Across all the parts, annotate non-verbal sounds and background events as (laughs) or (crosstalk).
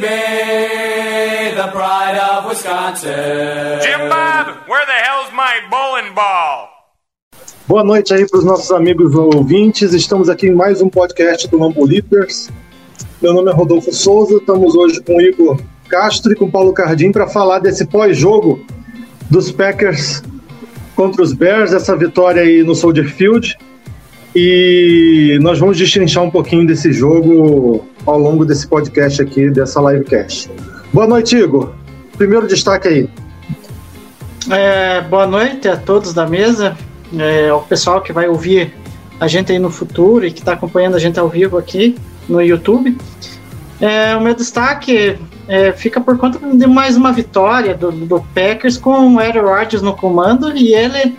Baby, the pride of Wisconsin. Jim Bob, where the hell's my bowling ball? Boa noite aí para os nossos amigos ouvintes. Estamos aqui em mais um podcast do Lambo Leapers. Meu nome é Rodolfo Souza. Estamos hoje com o Igor Castro e com o Paulo Cardim para falar desse pós-jogo dos Packers contra os Bears, essa vitória aí no Soldier Field. E nós vamos destrinchar um pouquinho desse jogo ao longo desse podcast aqui, dessa livecast. Boa noite, Igor. Primeiro destaque aí. É, boa noite a todos da mesa, é, ao pessoal que vai ouvir a gente aí no futuro e que está acompanhando a gente ao vivo aqui no YouTube. É, o meu destaque é, fica por conta de mais uma vitória do, do Packers com o Aaron Rodgers no comando e ele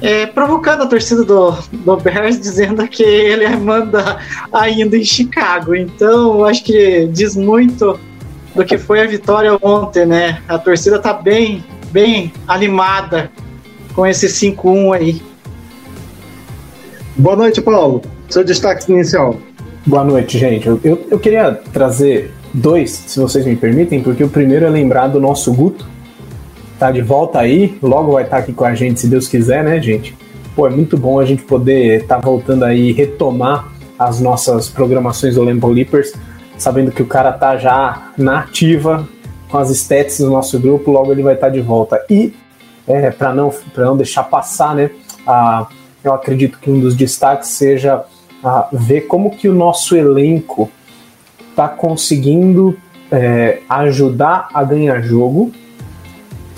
é, provocando a torcida do, do Bears, dizendo que ele manda ainda em Chicago. Então, acho que diz muito do que foi a vitória ontem, né? A torcida tá bem, bem animada com esse 5-1 aí. Boa noite, Paulo. Seu destaque inicial. Boa noite, gente. Eu, eu, eu, queria trazer dois, se vocês me permitem, porque o primeiro é lembrar do nosso Guto. Tá de volta aí, logo vai estar aqui com a gente, se Deus quiser, né, gente? Pô, é muito bom a gente poder estar tá voltando aí retomar as nossas programações do Lambo Leapers, sabendo que o cara tá já na ativa com as stats do nosso grupo, logo ele vai estar tá de volta. E, é, para não, não deixar passar, né, a, eu acredito que um dos destaques seja a ver como que o nosso elenco está conseguindo é, ajudar a ganhar jogo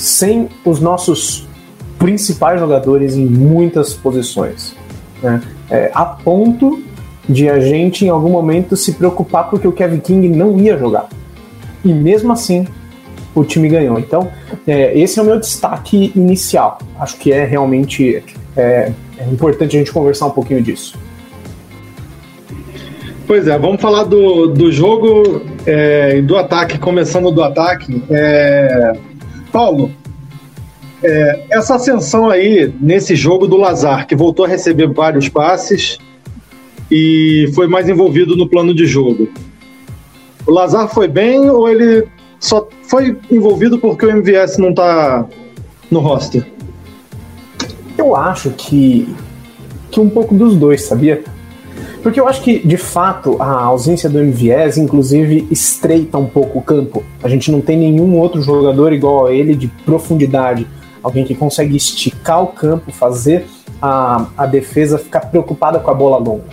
sem os nossos principais jogadores em muitas posições. Né? É, a ponto de a gente em algum momento se preocupar porque o Kevin King não ia jogar. E mesmo assim, o time ganhou. Então, é, esse é o meu destaque inicial. Acho que é realmente é, é importante a gente conversar um pouquinho disso. Pois é, vamos falar do, do jogo e é, do ataque, começando do ataque. É, Paulo, é, essa ascensão aí nesse jogo do Lazar, que voltou a receber vários passes e foi mais envolvido no plano de jogo. O Lazar foi bem ou ele só foi envolvido porque o MVS não está no roster? Eu acho que, que um pouco dos dois, sabia? Porque eu acho que, de fato, a ausência do MVS, inclusive, estreita um pouco o campo. A gente não tem nenhum outro jogador igual a ele de profundidade. Alguém que consegue esticar o campo, fazer a, a defesa ficar preocupada com a bola longa.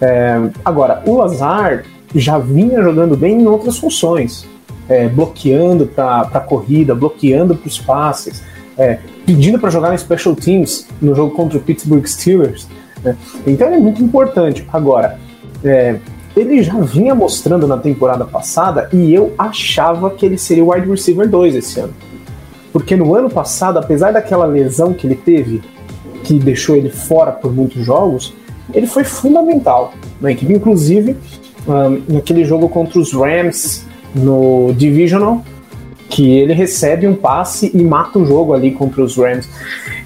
É, agora, o Lazar já vinha jogando bem em outras funções. É, bloqueando para a corrida, bloqueando para os passes, é, pedindo para jogar em special teams no jogo contra o Pittsburgh Steelers. Né? Então ele é muito importante. Agora, é, ele já vinha mostrando na temporada passada e eu achava que ele seria o wide receiver 2 esse ano. Porque no ano passado, apesar daquela lesão que ele teve, que deixou ele fora por muitos jogos, ele foi fundamental na equipe. Inclusive, um, naquele jogo contra os Rams no Divisional, que ele recebe um passe e mata o jogo ali contra os Rams.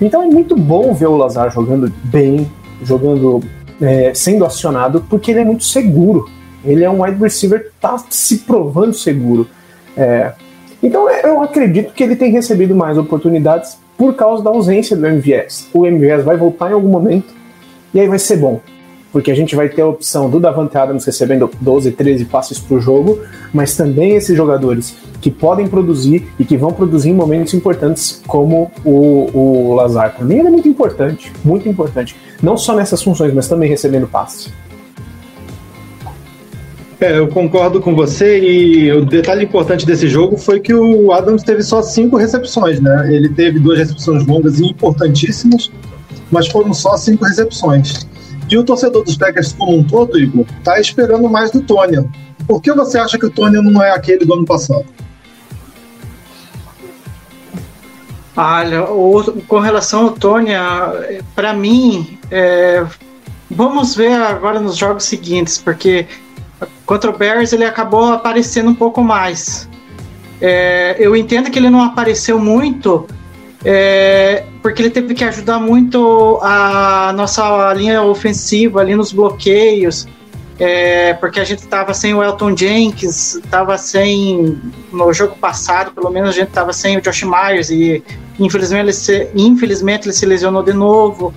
Então é muito bom ver o Lazar jogando bem, jogando, é, sendo acionado, porque ele é muito seguro. Ele é um wide receiver que está se provando seguro. É, então eu acredito que ele tem recebido mais oportunidades por causa da ausência do MVS. O MVS vai voltar em algum momento e aí vai ser bom porque a gente vai ter a opção do Davante Adams recebendo 12, 13 passes por jogo, mas também esses jogadores que podem produzir e que vão produzir em momentos importantes, como o, o Lazar. Para mim, ele é muito importante, muito importante. Não só nessas funções, mas também recebendo passes. É, eu concordo com você e o detalhe importante desse jogo foi que o Adams teve só cinco recepções, né? Ele teve duas recepções longas e importantíssimas mas foram só cinco recepções. E o torcedor dos Packers como um todo, Igor, tá esperando mais do Tony. Por que você acha que o Tony não é aquele do ano passado? Olha, o, com relação ao Tony, para mim, é, vamos ver agora nos jogos seguintes, porque contra o Bears ele acabou aparecendo um pouco mais. É, eu entendo que ele não apareceu muito, é, porque ele teve que ajudar muito a nossa linha ofensiva ali nos bloqueios, é, porque a gente estava sem o Elton Jenkins, estava sem no jogo passado, pelo menos a gente estava sem o Josh Myers e infelizmente ele se, infelizmente ele se lesionou de novo.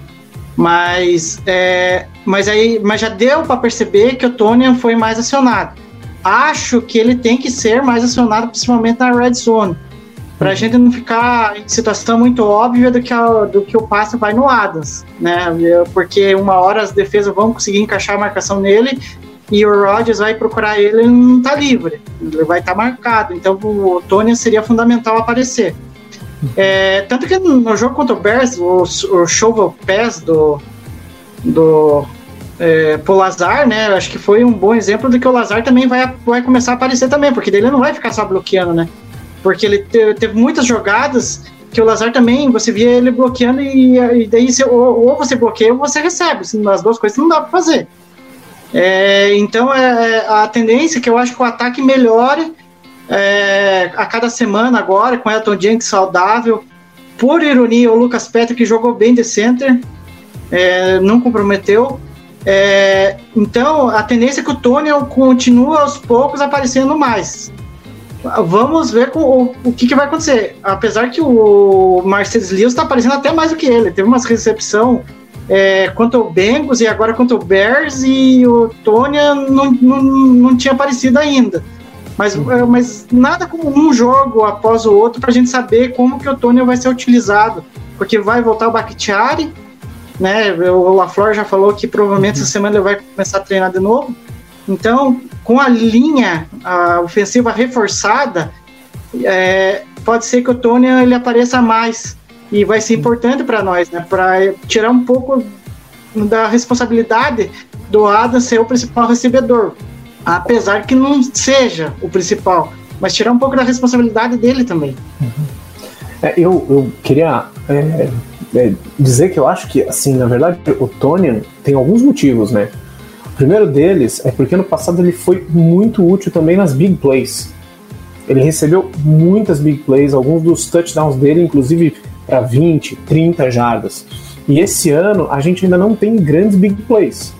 Mas, é, mas aí, mas já deu para perceber que o Tony foi mais acionado. Acho que ele tem que ser mais acionado, principalmente na red zone para a gente não ficar em situação muito óbvia do que, a, do que o passe vai no Adams, né? Porque uma hora as defesas vão conseguir encaixar a marcação nele e o Rodgers vai procurar ele, ele não está livre, ele vai estar tá marcado. Então o Tony seria fundamental aparecer. É, tanto que no jogo contra o Bears, o, o shovel pass do, do é, pro Lazar, né? Acho que foi um bom exemplo de que o Lazar também vai, vai começar a aparecer também, porque dele não vai ficar só bloqueando, né? Porque ele teve, muitas jogadas que o Lazar também, você via ele bloqueando e, e daí você, ou, ou, você bloqueia ou você recebe. Assim, as duas coisas não dá para fazer. É, então é, é, a tendência é que eu acho que o ataque melhore é, a cada semana agora, com Elton Jenkins saudável. Por ironia, o Lucas Petri que jogou bem de center, é, não comprometeu. É, então a tendência é que o Tony continua aos poucos aparecendo mais. Vamos ver com, o, o que, que, vai acontecer. Apesar que o Marcelo Lewis está aparecendo até mais do que ele. Teve uma recepção é, contra o Bengals e agora contra o Bears e o Tony não, não, não tinha aparecido ainda. Mas, é, mas nada como um jogo após o outro para a gente saber como que o Tony vai ser utilizado. Porque vai voltar o Bakhtiari, né? O LaFleur já falou que provavelmente essa semana ele vai começar a treinar de novo. Então, com a linha a ofensiva reforçada, é, pode ser que o Tony ele apareça mais e vai ser importante para nós, né? Para tirar um pouco da responsabilidade do Adam ser o principal recebedor, apesar que não seja o principal, mas tirar um pouco da responsabilidade dele também. É, eu, eu queria é, é, dizer que eu acho que, assim, na verdade, o Tony tem alguns motivos, né? O primeiro deles é porque no passado ele foi muito útil também nas big plays. Ele recebeu muitas big plays, alguns dos touchdowns dele, inclusive para 20, 30 jardas. E esse ano a gente ainda não tem grandes big plays.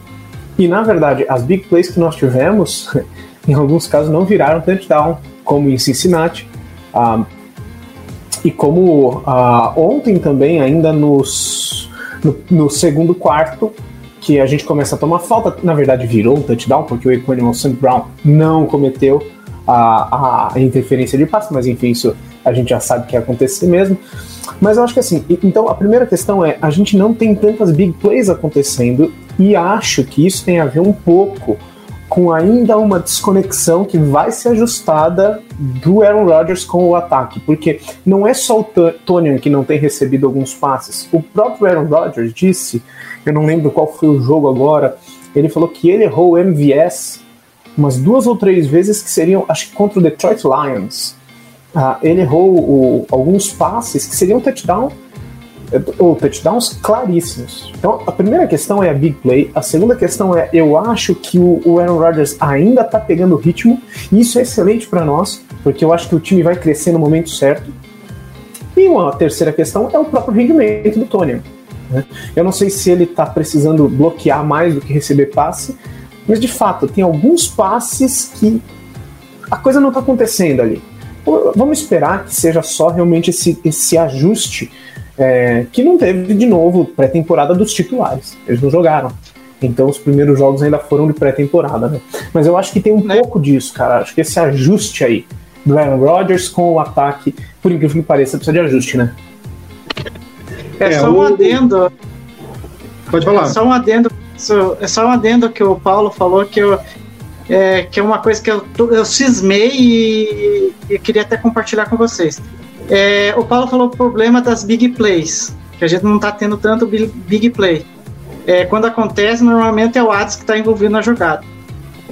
E na verdade, as big plays que nós tivemos, (laughs) em alguns casos, não viraram touchdown, como em Cincinnati. Ah, e como ah, ontem também, ainda nos, no, no segundo quarto, que a gente começa a tomar falta, na verdade virou um touchdown, porque o Equanimal St. Brown não cometeu a, a interferência de passe, mas enfim, isso a gente já sabe que ia acontecer mesmo. Mas eu acho que assim, então a primeira questão é, a gente não tem tantas big plays acontecendo e acho que isso tem a ver um pouco com ainda uma desconexão que vai ser ajustada do Aaron Rodgers com o ataque, porque não é só o Tony que não tem recebido alguns passes. O próprio Aaron Rodgers disse, eu não lembro qual foi o jogo agora, ele falou que ele errou o MVS umas duas ou três vezes que seriam, acho que contra o Detroit Lions. Ah, ele errou o, alguns passes que seriam touchdown ou touchdowns claríssimos. Então, a primeira questão é a big play, a segunda questão é eu acho que o, o Aaron Rodgers ainda está pegando ritmo, e isso é excelente para nós, porque eu acho que o time vai crescer no momento certo. E uma terceira questão é o próprio rendimento do Tony. Né? Eu não sei se ele está precisando bloquear mais do que receber passe, mas de fato, tem alguns passes que a coisa não está acontecendo ali. Vamos esperar que seja só realmente esse, esse ajuste é, que não teve de novo pré-temporada dos titulares. Eles não jogaram. Então os primeiros jogos ainda foram de pré-temporada, né? Mas eu acho que tem um né? pouco disso, cara. Acho que esse ajuste aí do Aaron Rodgers com o ataque, por incrível que pareça, precisa de ajuste, né? É, é só um adendo. Pode falar. É só um adendo. É só um adendo que o Paulo falou que eu, é, que é uma coisa que eu, eu cismei e, e queria até compartilhar com vocês. É, o Paulo falou o problema das big plays, que a gente não tá tendo tanto big, play. É, quando acontece, normalmente é o Atos que está envolvido na jogada.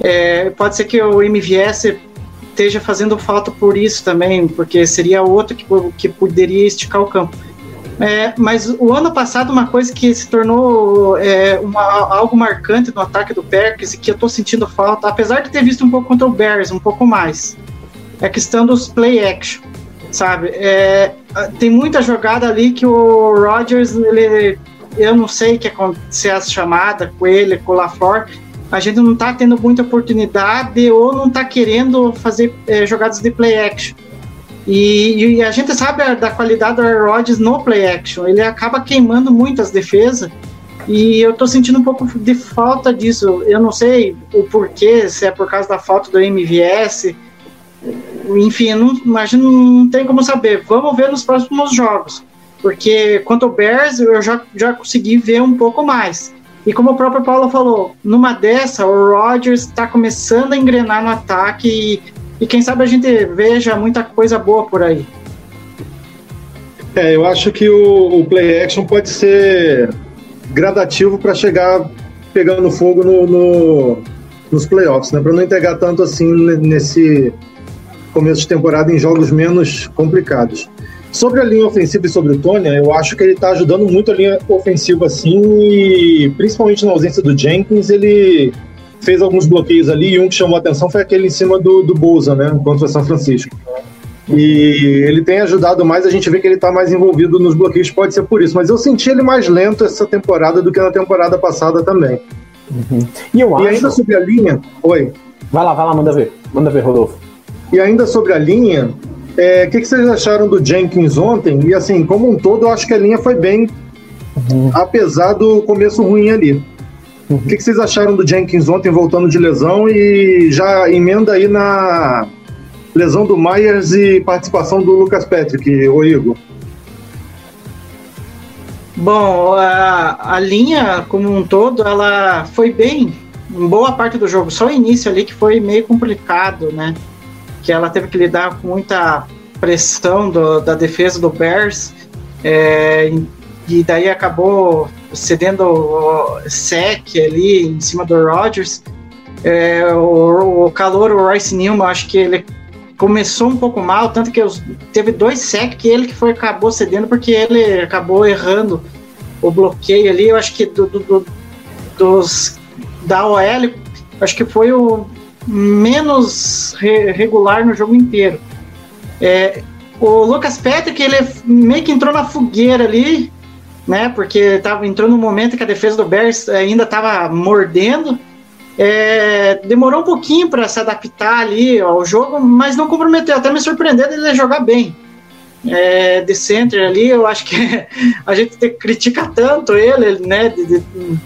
É, pode ser que o MVS esteja fazendo falta por isso também, porque seria outro que, que poderia esticar o campo. É, mas o ano passado, uma coisa que se tornou é, uma, algo marcante no ataque do Packers e que eu tô sentindo falta, apesar de ter visto um pouco contra o Bears, um pouco mais, é a questão dos play action, sabe? É, tem muita jogada ali que o Rodgers, ele, eu não sei que se é a chamada com ele, com o LaFleur, a gente não tá tendo muita oportunidade ou não tá querendo fazer é, jogadas de play action. E, e, a gente sabe da qualidade do Rodgers no play action. Ele acaba queimando muitas defesas. E eu tô sentindo um pouco de falta disso. Eu não sei o porquê, se é por causa da falta do MVS. Enfim, não, imagino, não tem como saber. Vamos ver nos próximos jogos. Porque quanto ao Bears, eu já, já consegui ver um pouco mais. E como o próprio Paulo falou, numa dessa, o Rodgers está começando a engrenar no ataque e, e quem sabe a gente veja muita coisa boa por aí. É, eu acho que o, o play action pode ser gradativo para chegar pegando fogo no, no, nos playoffs, né? Para não entregar tanto assim nesse começo de temporada em jogos menos complicados. Sobre a linha ofensiva e sobre o Tony, eu acho que ele está ajudando muito a linha ofensiva assim, e principalmente na ausência do Jenkins, ele fez alguns bloqueios ali, e um que chamou a atenção foi aquele em cima do, do Bolsa, né, contra o São Francisco. E ele tem ajudado mais, a gente vê que ele está mais envolvido nos bloqueios, pode ser por isso, mas eu senti ele mais lento essa temporada do que na temporada passada também. Uhum. E eu e acho. ainda sobre a linha. Oi. Vai lá, vai lá, manda ver. Manda ver, Rodolfo. E ainda sobre a linha, o é, que, que, vocês acharam do Jenkins ontem? E assim, como um todo, eu acho que a linha foi bem, uhum. apesar do começo ruim ali. O uhum. que, que, vocês acharam do Jenkins ontem voltando de lesão e já emenda aí na lesão do Myers e participação do Lucas Patrick, o Igor? Bom, a, a linha como um todo, ela foi bem em boa parte do jogo. Só o início ali que foi meio complicado, né? Que ela teve que lidar com muita pressão do, da defesa do Bears é, e daí acabou cedendo o sec ali em cima do Rodgers. É, o, o calor, o Royce Newman, acho que ele começou um pouco mal, tanto que os, teve dois sec que ele que foi acabou cedendo porque ele acabou errando o bloqueio ali. Eu acho que do, do, do dos da OL, acho que foi o menos re regular no jogo inteiro. É, o Lucas Patrick, ele meio que entrou na fogueira ali, né? Porque tava, entrou no momento que a defesa do Bears ainda estava mordendo. É, demorou um pouquinho para se adaptar ali ao jogo, mas não comprometeu. Até me surpreendeu ele jogar bem é, de center ali, eu acho que (laughs) a gente critica tanto ele, né? De, de,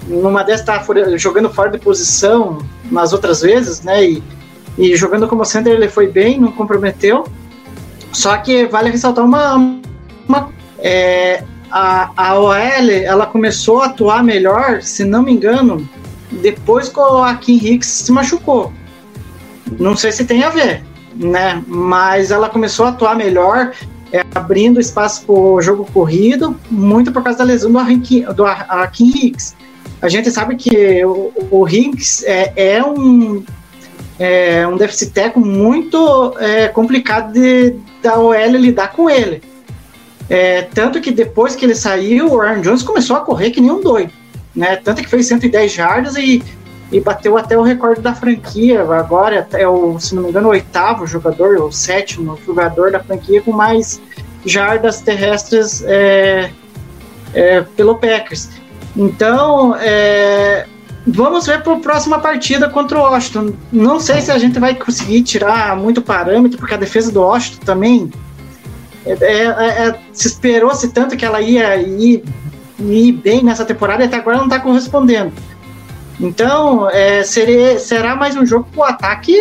numa dessas tá jogando fora de posição nas outras vezes, né? E, e jogando como center ele foi bem, não comprometeu. Só que vale ressaltar uma. uma é, a, a OL ela começou a atuar melhor, se não me engano, depois que o Akin Hicks se machucou. Não sei se tem a ver, né? Mas ela começou a atuar melhor é, abrindo espaço para o jogo corrido, muito por causa da lesão do Akin, do Akin Hicks. A gente sabe que o, o Hicks é, é um é um déficit técnico muito é, complicado de, da OL lidar com ele. É, tanto que depois que ele saiu, o Aaron Jones começou a correr que nem um doido. Né? Tanto que fez 110 jardas e e bateu até o recorde da franquia. Agora é o, se não me engano, o oitavo jogador, ou sétimo jogador da franquia com mais jardas terrestres é, é, pelo Packers. Então, é, vamos ver para a próxima partida contra o Washington. Não sei se a gente vai conseguir tirar muito parâmetro, porque a defesa do Washington também é, é, é, se esperou-se tanto que ela ia ir, ir bem nessa temporada e até agora não está correspondendo. Então, é, será mais um jogo pro ataque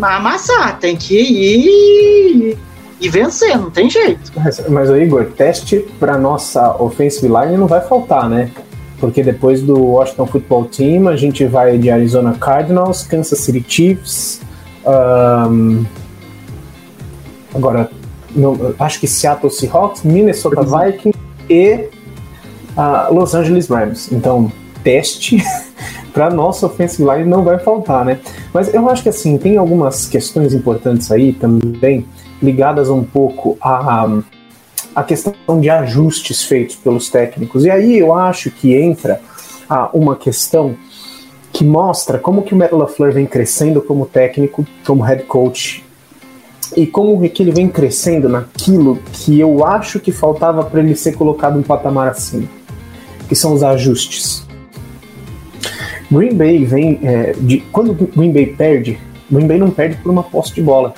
amassar. Tem que ir e vencer, não tem jeito. Mas, mas Igor, teste para nossa offensive line não vai faltar, né? Porque depois do Washington Football Team, a gente vai de Arizona Cardinals, Kansas City Chiefs, um, agora, no, acho que Seattle Seahawks, Minnesota Vikings e a Los Angeles Rams. Então, teste (laughs) para nossa offensive line não vai faltar, né? Mas eu acho que assim, tem algumas questões importantes aí também, ligadas um pouco a, a questão de ajustes feitos pelos técnicos. E aí eu acho que entra a uma questão que mostra como que o Matt LaFleur vem crescendo como técnico, como head coach, e como que ele vem crescendo naquilo que eu acho que faltava para ele ser colocado um patamar acima, que são os ajustes. Green Bay vem é, de quando Green Bay perde, Green Bay não perde por uma posse de bola,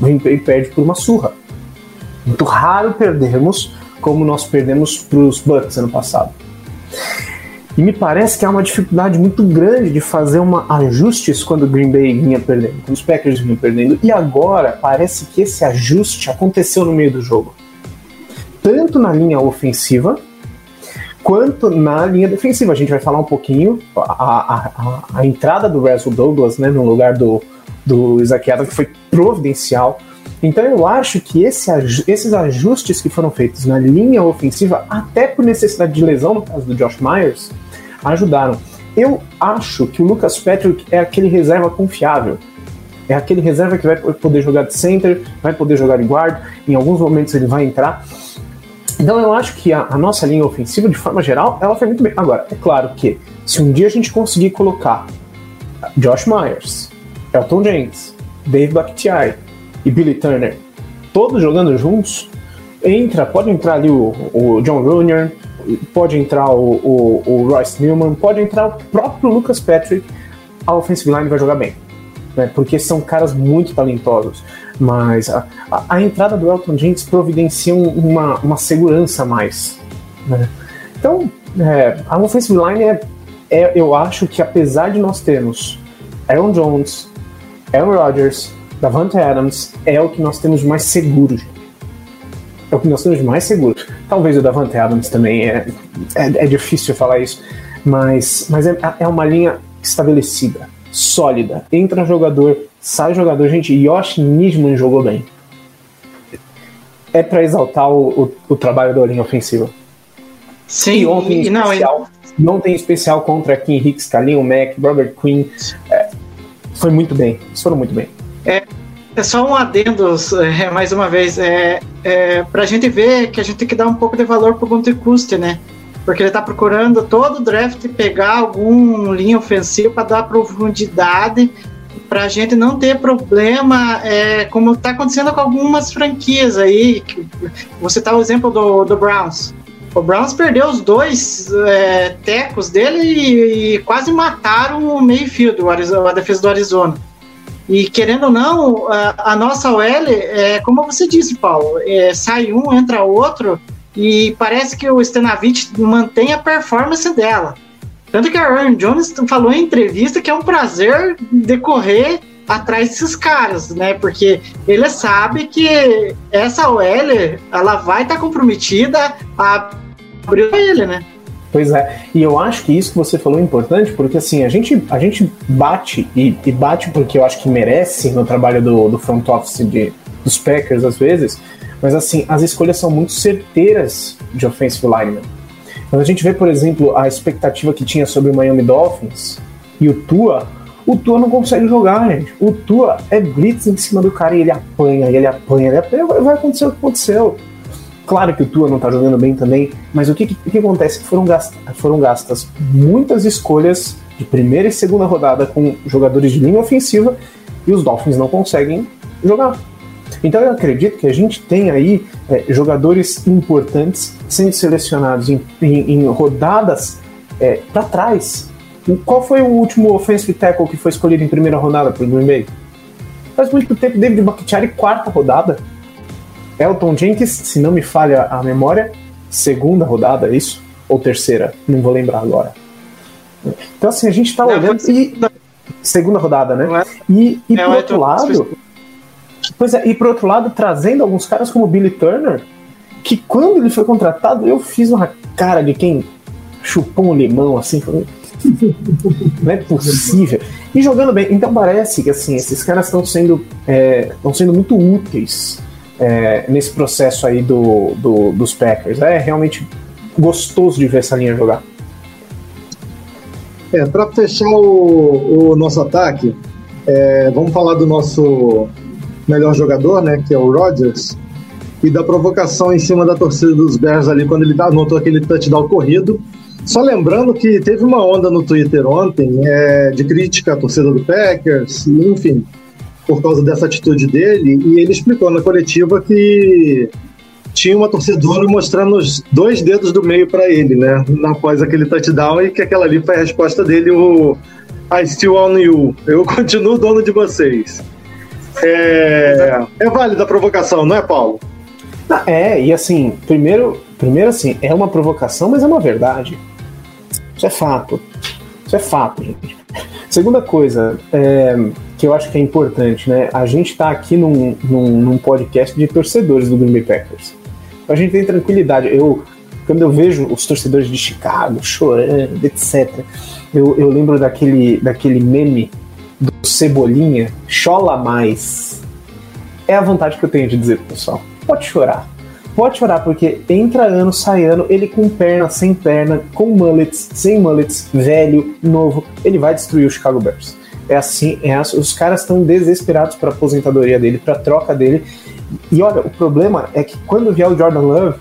Green Bay perde por uma surra. Muito raro perdermos como nós perdemos para os Bucks ano passado. E me parece que há uma dificuldade muito grande de fazer uma ajustes quando o Green Bay vinha perdendo, quando os Packers vinham perdendo. E agora parece que esse ajuste aconteceu no meio do jogo. Tanto na linha ofensiva quanto na linha defensiva. A gente vai falar um pouquinho a, a, a, a entrada do Russell Douglas né, no lugar do, do Isaac Adams, que foi providencial. Então eu acho que esse, esses ajustes que foram feitos na linha ofensiva, até por necessidade de lesão, no caso do Josh Myers, ajudaram. Eu acho que o Lucas Patrick é aquele reserva confiável. É aquele reserva que vai poder jogar de center, vai poder jogar de guard, em alguns momentos ele vai entrar. Então eu acho que a, a, nossa linha ofensiva, de forma geral, ela foi muito bem. Agora, é claro que se um dia a gente conseguir colocar Josh Myers, Elton James, Dave Bakhtiari e Billy Turner todos jogando juntos, entra, pode entrar ali o, o John Runyer, pode entrar o, o, o, Royce Newman, pode entrar o próprio Lucas Patrick, a offensive line vai jogar bem. Né, porque são caras muito talentosos. Mas a, a, a entrada do Elton James providencia uma, uma segurança a mais. Né? Então, é, a offensive line é, é, eu acho que apesar de nós termos Aaron Jones, Aaron Rodgers, Davante Adams, é o que nós temos mais seguro. É o que nós temos mais seguro. Talvez o Davante Adams também, é, é, é difícil falar isso, mas, mas é, é uma linha estabelecida, sólida. Entra jogador, sai jogador. Gente, Yoshi Nisman jogou bem. É para exaltar o, o, o, trabalho da linha ofensiva. Sim, e ontem e, não, especial, não tem especial contra Kim Hicks, Kalin Mack, Robert Quinn. É, foi muito bem. Eles foram muito bem. É, é só um adendo, é, mais uma vez, é, é, para a gente ver que a gente tem que dar um pouco de valor pro Gunter Custer, né? Porque ele está procurando todo o draft pegar algum linha ofensiva para dar profundidade, para a gente não ter problema, é, como está acontecendo com algumas franquias aí. Você tá o exemplo do, do Browns. O Browns perdeu os dois é, tecos dele e, e, quase mataram o meio-fio, a defesa do Arizona. E querendo ou não, a, a nossa OL, é, como você disse, Paulo, é, sai um, entra outro, e parece que o Stenavich mantém a performance dela. Tanto que a Aaron Jones falou em entrevista que é um prazer decorrer atrás desses caras, né? Porque ele sabe que essa OL ela vai estar tá comprometida a abrir ele, né? Pois é, e eu acho que isso que você falou é importante, porque assim, a gente, a gente bate, e, e bate porque eu acho que merece no trabalho do, do front office de, dos Packers às vezes, mas assim, as escolhas são muito certeiras de offensive lineman. Quando a gente vê, por exemplo, a expectativa que tinha sobre o Miami Dolphins e o Tua, o Tua não consegue jogar, gente. O Tua é blitz em cima do cara e ele apanha, ele apanha, ele apanha, vai acontecer o que aconteceu. Claro que o Tua não tá jogando bem também, mas o que, que, que acontece? Foram, gastas, foram gastas muitas escolhas de primeira e segunda rodada com jogadores de linha ofensiva e os Dolphins não conseguem jogar. Então eu acredito que a gente tem aí é, jogadores importantes sendo selecionados em, em, em rodadas é, para trás. Qual foi o último offensive tackle que foi escolhido em primeira rodada por Green Bay? Faz muito tempo, David Bakhtiari, quarta rodada. Elton Jenkins, se não me falha a memória, segunda rodada, é isso? Ou terceira? Não vou lembrar agora. Então, assim, a gente tá olhando. E, segunda rodada, né? É? E, e é, por outro lado. Pois é, e por outro lado, trazendo alguns caras como Billy Turner, que quando ele foi contratado, eu fiz uma cara de quem chupou um limão assim, falando, não é possível. E jogando bem. Então parece que assim, esses caras estão sendo, é, sendo muito úteis é, nesse processo aí do, do, dos Packers. É realmente gostoso de ver essa linha jogar. É, para fechar o, o, nosso ataque, é, vamos falar do nosso melhor jogador, né, que é o Rodgers, e da provocação em cima da torcida dos Bears ali quando ele anotou aquele touchdown corrido. Só lembrando que teve uma onda no Twitter ontem é, de crítica à torcida do Packers, enfim, por causa dessa atitude dele, e ele explicou na coletiva que tinha uma torcedora mostrando os dois dedos do meio para ele, né? Após aquele touchdown, e que aquela ali foi a resposta dele, o I still own you. Eu (laughs) continuo dono de vocês. É, é válida a provocação, não é, Paulo? É, e assim, primeiro, primeiro assim, é uma provocação, mas é uma verdade. Isso é fato. Isso é fato, gente. Segunda coisa, é, que eu acho que é importante, né? A gente está aqui num, num, num, podcast de torcedores do Green Bay Packers. A gente tem tranquilidade. Eu, quando eu vejo os torcedores de Chicago chorando, etc., eu, eu lembro daquele, daquele meme do Cebolinha, chola mais. É a vontade que eu tenho de dizer pro pessoal. Pode chorar. Pode chorar, porque entra ano, sai ano, ele com perna, sem perna, com mullets, sem mullets, velho, novo, ele vai destruir o Chicago Bears. É assim, é os caras estão desesperados para aposentadoria dele, para troca dele. E olha, o problema é que quando vier o Jordan Love,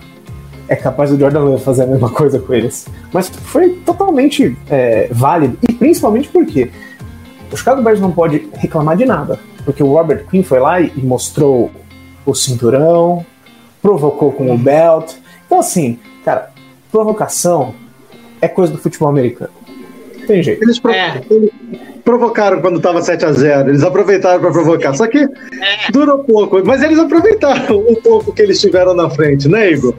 é capaz do Jordan Love fazer a mesma coisa com eles. Mas foi totalmente é, válido, e principalmente porque o Chicago Bears não pode reclamar de nada, porque o Robert Quinn foi lá e mostrou o cinturão, provocou com o belt. Então, assim, cara, provocação é coisa do futebol americano. Tem jeito. Eles, provo é. Provocaram quando tava 7 a 0 Eles aproveitaram para provocar. Só que é. durou pouco. Mas eles aproveitaram o pouco que eles tiveram na frente, né, Igor?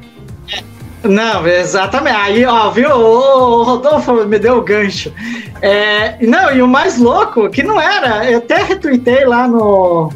Não, exatamente. Aí, ó, viu? O Rodolfo me deu o gancho. É, não, e o mais louco, que não era, eu até retuitei lá no,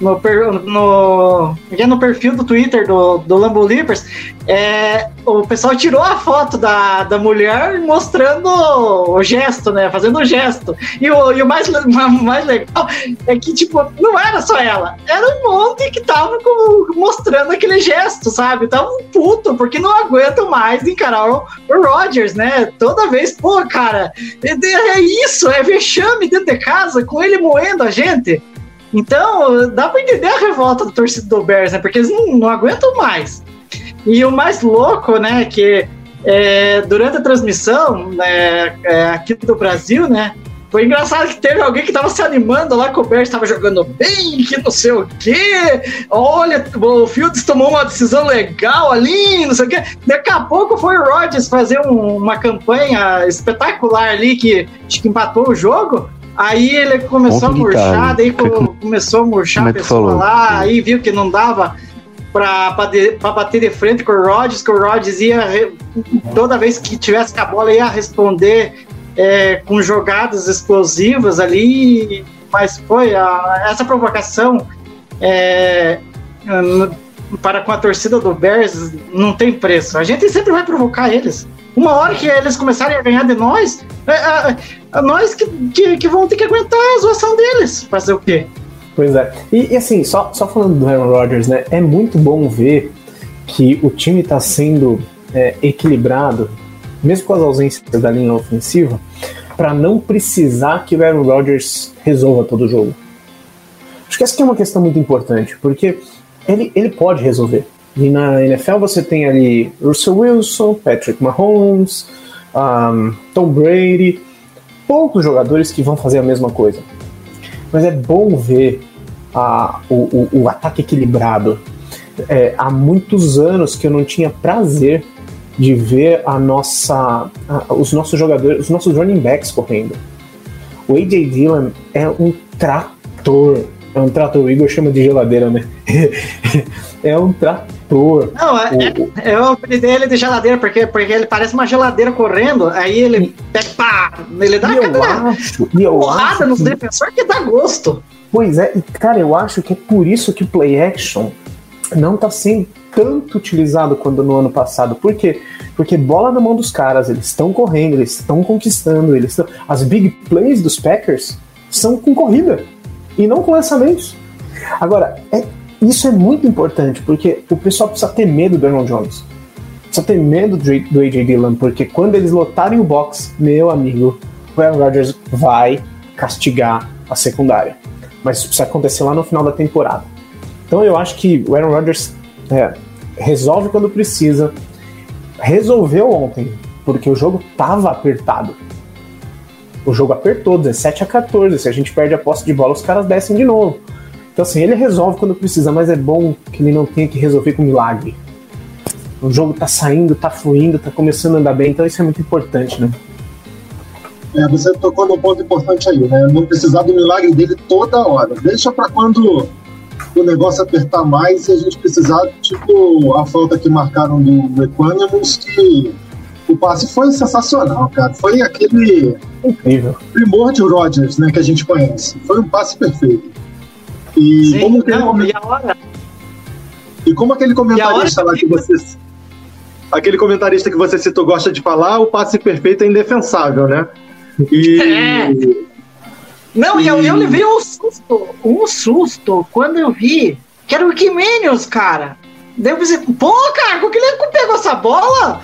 no, no, é no perfil do Twitter do, do Lambo Leapers, é, o pessoal tirou a foto da, da mulher mostrando o gesto, né? Fazendo o gesto. E o, e o mais, (laughs) mais legal é que, tipo, não era só ela, era um monte que tava com, mostrando aquele gesto, sabe? Tava um puto, porque não aguentam mais encarar o, o Rogers, né? Toda vez, pô, cara, é, é isso, é vexame dentro de casa com ele moendo a gente. Então, dá pra entender a revolta do torcedor do Bears, né? Porque eles não, não aguentam mais. E o mais louco, né, que é, durante a transmissão né, é, aqui do Brasil, né, foi engraçado que teve alguém que tava se animando lá que o Bears estava jogando bem, que não sei o quê. Olha, o Fields tomou uma decisão legal ali, não sei o quê. Daqui a pouco foi o Rodgers fazer um, uma campanha espetacular ali que, que empatou o jogo. Aí ele começou a murchar, daí começou a murchar a pessoa falou. lá, aí viu que não dava para bater de frente com o Rodgers, que o Rodgers ia, toda vez que tivesse a bola, ia responder é, com jogadas explosivas ali, mas foi a, essa provocação é, para com a torcida do Bears não tem preço. A gente sempre vai provocar eles. Uma hora que eles começarem a ganhar de nós, é, é, é nós que, que, que vão ter que aguentar a zoação deles. Fazer o quê? Pois é. E, e, assim, só, só falando do Aaron Rodgers, né? É muito bom ver que o time está sendo é, equilibrado, mesmo com as ausências da linha ofensiva, para não precisar que o Aaron Rodgers resolva todo o jogo. Acho que essa é uma questão muito importante, porque ele, ele pode resolver. E na NFL você tem ali Russell Wilson, Patrick Mahomes, um, Tom Brady, poucos jogadores que vão fazer a mesma coisa. Mas é bom ver a, o, o, o ataque equilibrado. É, há muitos anos que eu não tinha prazer de ver a nossa, a, os nossos jogadores, os nossos running backs correndo. O AJ Dillon é um trator. É um trator, o Igor chama de geladeira, né? (laughs) é um trator. Não, é, o, é, o apelido dele de geladeira, porque, porque ele parece uma geladeira correndo, aí ele pega, pá, ele dá eu acho, eu porrada nos que... defensores que dá gosto. Pois é, e cara, eu acho que é por isso que o play action não tá sendo tanto utilizado quanto no ano passado. Por quê? Porque bola na mão dos caras, eles estão correndo, eles estão conquistando, eles estão. As big plays dos Packers são com corrida e não com lançamentos. Agora, é isso é muito importante, porque o pessoal precisa ter medo do Aaron Jones. só tem medo do, AJ Dillon, porque quando eles lotarem o box, meu amigo, o Aaron Rodgers vai castigar a secundária. Mas isso precisa acontecer lá no final da temporada. Então eu acho que o Aaron Rodgers é, resolve quando precisa. Resolveu ontem, porque o jogo tava apertado. O jogo apertou, 17 a 14. Se a gente perde a posse de bola, os caras descem de novo. Então, assim, ele resolve quando precisa, mas é bom que ele não tenha que resolver com milagre. O jogo tá saindo, tá fluindo, tá começando a andar bem, então isso é muito importante, né? É, você tocou num ponto importante aí, né? Não precisar do milagre dele toda hora. Deixa para quando o negócio apertar mais e a gente precisar, tipo a falta que marcaram do Equanimus, que o passe foi sensacional, cara. Foi aquele Incrível. primor de Rodgers, né, que a gente conhece. Foi um passe perfeito. E Sim, como, aquele, não, e a hora, e como aquele comentarista lá que você. Aquele comentarista que você citou gosta de falar, o passe perfeito é indefensável, né? E. (laughs) É. Não, e eu, eu levei um susto, um susto quando eu vi que era o Wikimanius, cara. Daí eu pensei, pô, cara, como que ele pegou essa bola?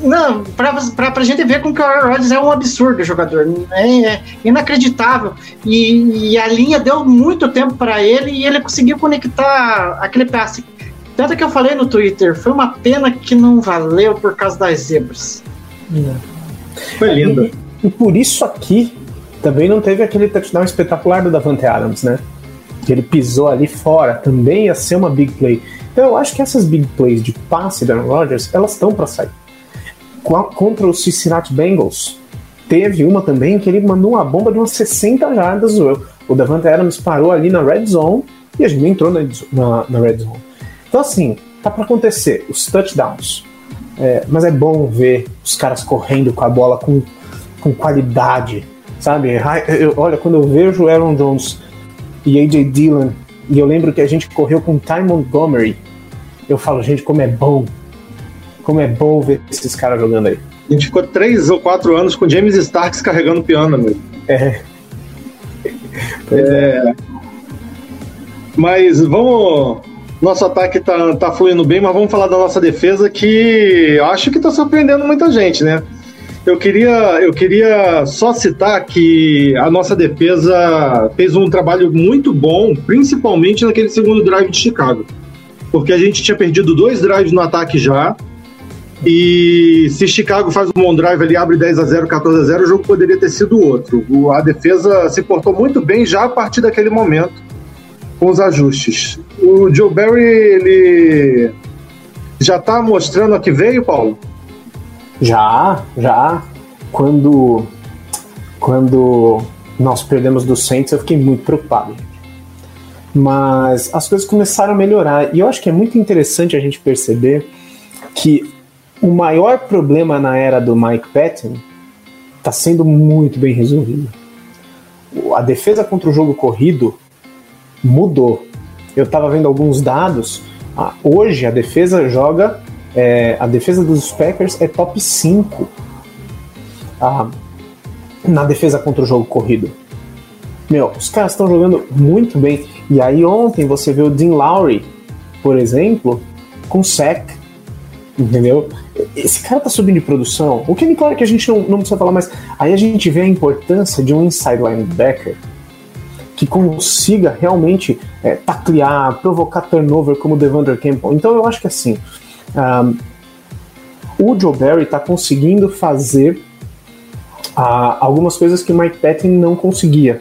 Não, pra, pra, pra gente ver como que o Aaron Rodgers é um absurdo jogador. É, é inacreditável. E, e a linha deu muito tempo pra ele e ele conseguiu conectar aquele passe. Tanto que eu falei no Twitter, foi uma pena que não valeu por causa das zebras. Foi lindo. E, e por isso aqui também não teve aquele touchdown espetacular do Davante Adams, né? Que ele pisou ali fora, também ia ser uma big play. Então eu acho que essas big plays de passe da Aaron Rodgers, elas estão para sair. Contra os Cincinnati Bengals, teve uma também que ele mandou uma bomba de umas 60 jardas. O, Davante Adams parou ali na red zone e a gente entrou na, na, na red zone. Então assim, tá para acontecer os touchdowns. É, mas é bom ver os caras correndo com a bola com, com qualidade, sabe? Eu- olha, quando eu vejo Aaron Jones e AJ Dillon, e eu lembro que a gente correu com Ty Montgomery, eu falo, gente, como é bom. Como é bom ver esses caras jogando aí. A gente ficou três ou quatro anos com James Starks carregando piano, meu. É, Mas vamos. Nosso ataque tá, tá fluindo bem, mas vamos falar da nossa defesa que acho que tá surpreendendo muita gente, né? Eu queria, eu queria só citar que a nossa defesa fez um trabalho muito bom, principalmente naquele segundo drive de Chicago. Porque a gente tinha perdido dois drives no ataque já. E se Chicago faz um bom drive ali, abre 10 a 0 14 a 0 o jogo poderia ter sido outro. A defesa se portou muito bem já a partir daquele momento com os ajustes. O Joe Barry, ele já tá mostrando a que veio, Paulo? já, já. Quando, quando nós perdemos do Saints, eu fiquei muito preocupado. Mas as coisas começaram a melhorar. E eu acho que é muito interessante a gente perceber que o maior problema na era do Mike Patton está sendo muito bem resolvido. A defesa contra o jogo corrido mudou. Eu estava vendo alguns dados. Ah, hoje a defesa joga. é, a defesa dos Packers é top 5 ah, na defesa contra o jogo corrido. Meu, os caras estão jogando muito bem. E aí ontem você vê o Dean Lowry, por exemplo, com sec. Entendeu? Esse cara tá subindo de produção. O Kenny Clark a gente não, não precisa falar, mas aí a gente vê a importância de um inside linebacker que consiga realmente é, taclear, provocar turnover como o Devandre Campbell. Então eu acho que assim, um, o Joe Barry está conseguindo fazer ah, algumas coisas que Mike Patton não conseguia.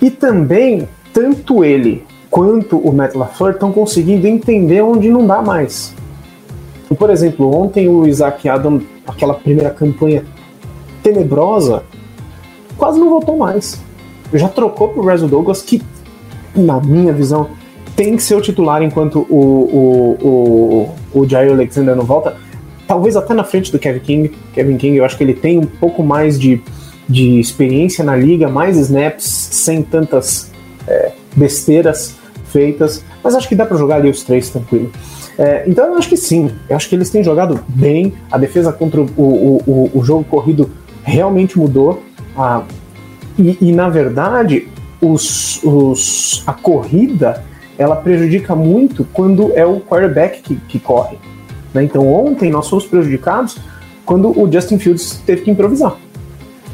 E também, tanto ele quanto o Matt LaFleur estão conseguindo entender onde não dá mais. E, por exemplo, ontem o Isaac Adam, aquela primeira campanha tenebrosa, quase não voltou mais. Já trocou pro Russell Douglas, que, na minha visão, tem que ser o titular enquanto o, o, o, o Jair Alexander não volta. Talvez até na frente do Kevin King. Kevin King, eu acho que ele tem um pouco mais de, de experiência na liga, mais snaps, sem tantas é, besteiras feitas. Mas acho que dá para jogar ali os três tranquilo. É, então eu acho que sim, eu acho que eles têm jogado bem. A defesa contra o, o, o, o jogo corrido realmente mudou. Ah, e, e, na verdade, os, os, a corrida ela prejudica muito quando é o quarterback que, que corre. Né? Então ontem nós fomos prejudicados quando o Justin Fields teve que improvisar.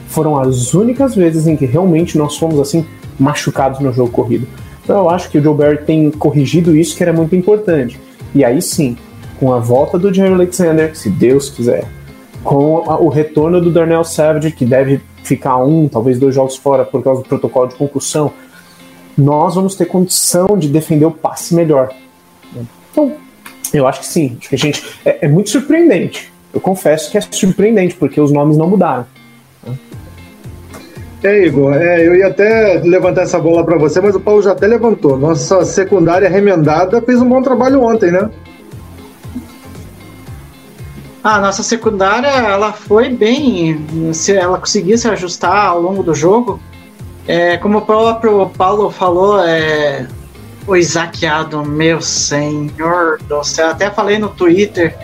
Foram as únicas vezes em que realmente nós fomos assim machucados no jogo corrido. Então eu acho que o Joe Barry tem corrigido isso que era muito importante. E aí sim, com a volta do Jerry Alexander, se Deus quiser, com o retorno do Darnell Savage, que deve ficar um, talvez dois jogos fora por causa do protocolo de concussão, nós vamos ter condição de defender o passe melhor. Então, eu acho que sim. Acho que a gente é, é muito surpreendente. Eu confesso que é surpreendente, porque os nomes não mudaram. É, Igor, é, eu ia até levantar essa bola para você, mas o Paulo já até levantou. Nossa secundária remendada fez um bom trabalho ontem, né? A nossa secundária, ela foi bem, se ela conseguia se ajustar ao longo do jogo. É, como o próprio Paulo falou, é, o Isaquiado, meu senhor do céu, até falei no Twitter,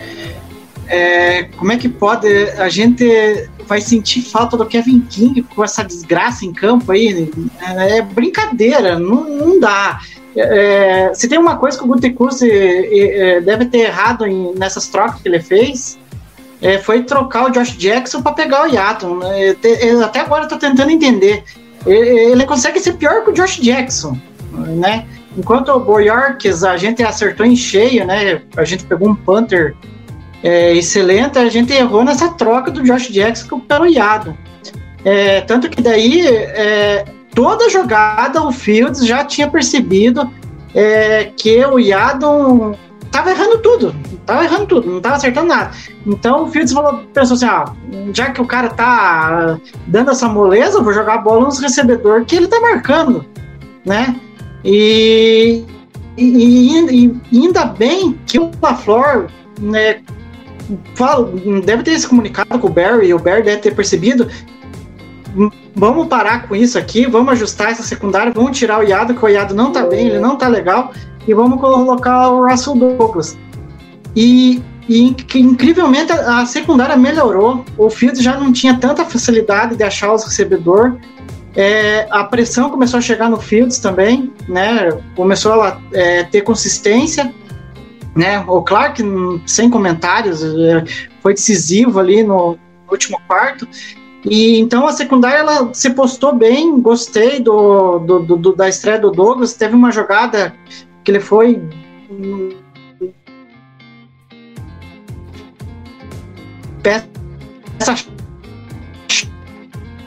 é, como é que pode a gente vai sentir falta do Kevin King com essa desgraça em campo aí? É, é brincadeira, não, não dá. É, se tem uma coisa que o Gutekunst é, deve ter errado em, nessas trocas que ele fez, é, foi trocar o Josh Jackson para pegar o Yaton. É, até agora eu tô tentando entender. Ele, ele, consegue ser pior que o Josh Jackson, né? Enquanto o Boyorques a gente acertou em cheio, né? A gente pegou um punter é, excelente, a gente errou nessa troca do Josh Jackson pelo Yadon. É, tanto que daí é, toda jogada o Fields já tinha percebido é, que o Yadon tava errando tudo, tava errando tudo, não tava acertando nada. Então o Fields falou, pensou assim, ah, já que o cara tá dando essa moleza, vou jogar a bola nos recebedores que ele tá marcando, né? E, e, e, ainda bem que o LaFleur, né, deve ter se comunicado com o Barry, o Barry deve ter percebido vamos parar com isso aqui, vamos ajustar essa secundária, vamos tirar o Iado, que o Iado não tá bem, ele não tá legal, e vamos colocar o Russell Douglas. E, e incrivelmente a, a secundária melhorou. O Fields já não tinha tanta facilidade de achar os recebedores. É, a pressão começou a chegar no Fields também, né? Começou a é, ter consistência. Né? O Clark, sem comentários, é, foi decisivo ali no último quarto. E então a secundária ela se postou bem, gostei do, do, do, da estreia do Douglas. Teve uma jogada que ele foi peça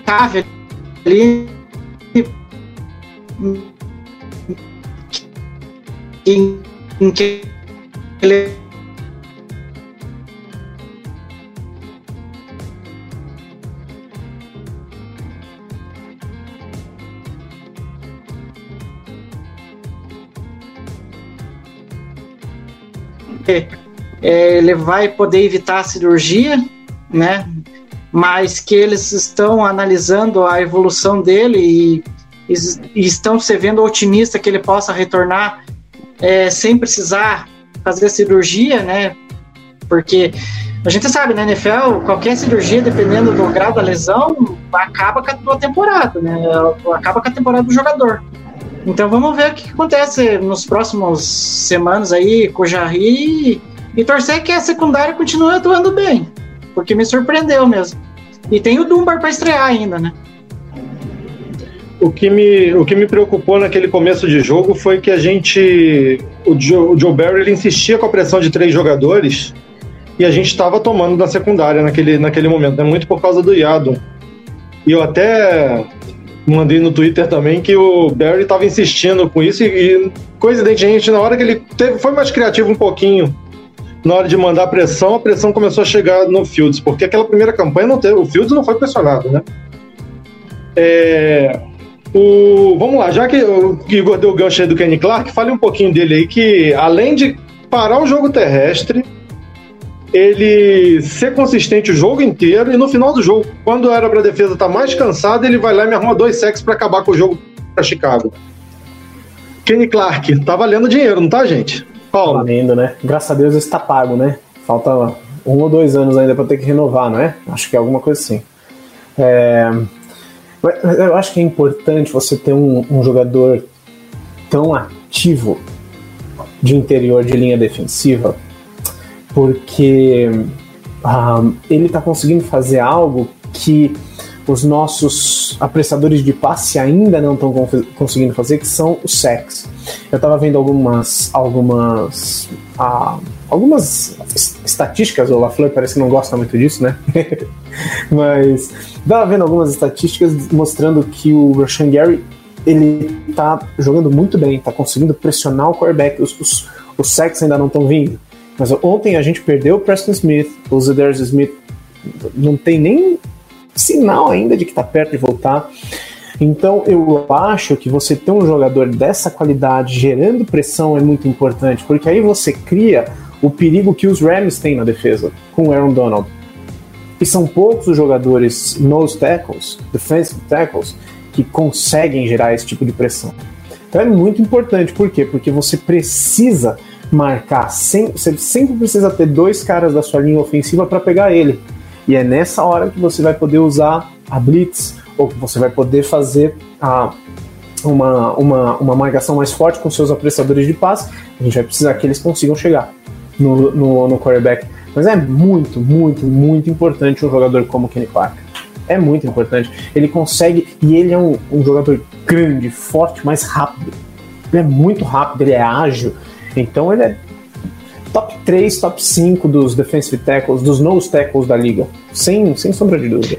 chave ali em que ele é, ele vai poder evitar a cirurgia, né? Mas que eles estão analisando a evolução dele e, e estão se vendo otimista que ele possa retornar é, sem precisar fazer a cirurgia, né? Porque a gente sabe, na NFL, qualquer cirurgia, dependendo do grau da lesão, acaba com a temporada, né? Acaba com a temporada do jogador. Então vamos ver o que acontece nos próximos semanas aí Jarry e torcer que a secundária continue atuando bem, porque me surpreendeu mesmo. E tem o Dunbar para estrear ainda, né? O que, me, o que me preocupou naquele começo de jogo foi que a gente. O Joe, o Joe Barry insistia com a pressão de três jogadores e a gente estava tomando na secundária naquele, naquele momento, né? muito por causa do Yadon. E eu até mandei no Twitter também que o Barry estava insistindo com isso e, e, coincidentemente, na hora que ele teve, foi mais criativo um pouquinho na hora de mandar pressão, a pressão começou a chegar no Fields, porque aquela primeira campanha não teve, o Fields não foi pressionado, né? É, o, vamos lá, já que o Igor deu o gancho aí do Kenny Clark, fale um pouquinho dele aí, que além de parar o jogo terrestre, ele ser consistente o jogo inteiro e no final do jogo, quando era para a defesa estar tá mais cansada, ele vai lá e me arruma dois sacks para acabar com o jogo para Chicago. Kenny Clark, tá valendo dinheiro, não tá, gente? Paulo. Valendo, né? Graças a Deus está pago, né? Falta um ou dois anos ainda para ter que renovar, não é? Acho que é alguma coisa assim. É... Eu acho que é importante você ter um, um jogador tão ativo de interior de linha defensiva porque um, ele está conseguindo fazer algo que os nossos apressadores de passe ainda não estão conseguindo fazer, que são os sacks. Eu estava vendo algumas algumas ah, algumas estatísticas, o LaFleur parece que não gosta muito disso, né? (laughs) Mas estava vendo algumas estatísticas mostrando que o Rashan Gary ele tá jogando muito bem, tá conseguindo pressionar o quarterback, os, os, os sacks ainda não estão vindo. Mas ontem a gente perdeu o Preston Smith, o Zedarius Smith não tem nem sinal ainda de que está perto de voltar. Então eu acho que você ter um jogador dessa qualidade gerando pressão é muito importante, porque aí você cria o perigo que os Rams têm na defesa com o Aaron Donald. E são poucos os jogadores nose tackles, defensive tackles, que conseguem gerar esse tipo de pressão. Então é muito importante, por quê? Porque você precisa marcar, você sempre precisa ter dois caras da sua linha ofensiva para pegar ele. E é nessa hora que você vai poder usar a blitz, ou que você vai poder fazer a, uma, uma, uma marcação mais forte com seus apressadores de passe. A gente vai precisar que eles consigam chegar no, no, no quarterback. Mas é muito, muito, muito importante um jogador como Kenny Clark. É muito importante. Ele consegue, e ele é um, um jogador grande, forte, mais rápido. Ele é muito rápido, ele é ágil. Então ele é top 3, top 5 dos defensive tackles, dos nose tackles da liga. Sem, sem sombra de dúvida.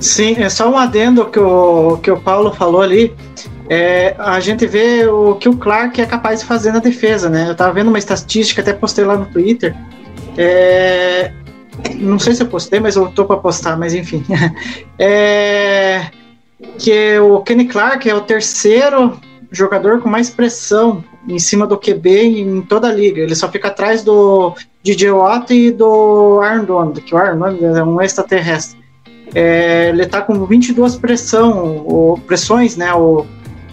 Sim, é só um adendo que o, que o Paulo falou ali. É, a gente vê o que o Clark é capaz de fazer na defesa, né? Eu tava vendo uma estatística, até postei lá no Twitter. É, não sei se eu postei, mas eu tô para postar, mas enfim. (laughs) é, que o Kenny Clark é o terceiro jogador com mais pressão em cima do QB em toda a liga. Ele só fica atrás do DJ Watt e do Aaron Donald, que o Aaron Donald é um extraterrestre. É, ele está com 22 pressão, o, pressões, né? O,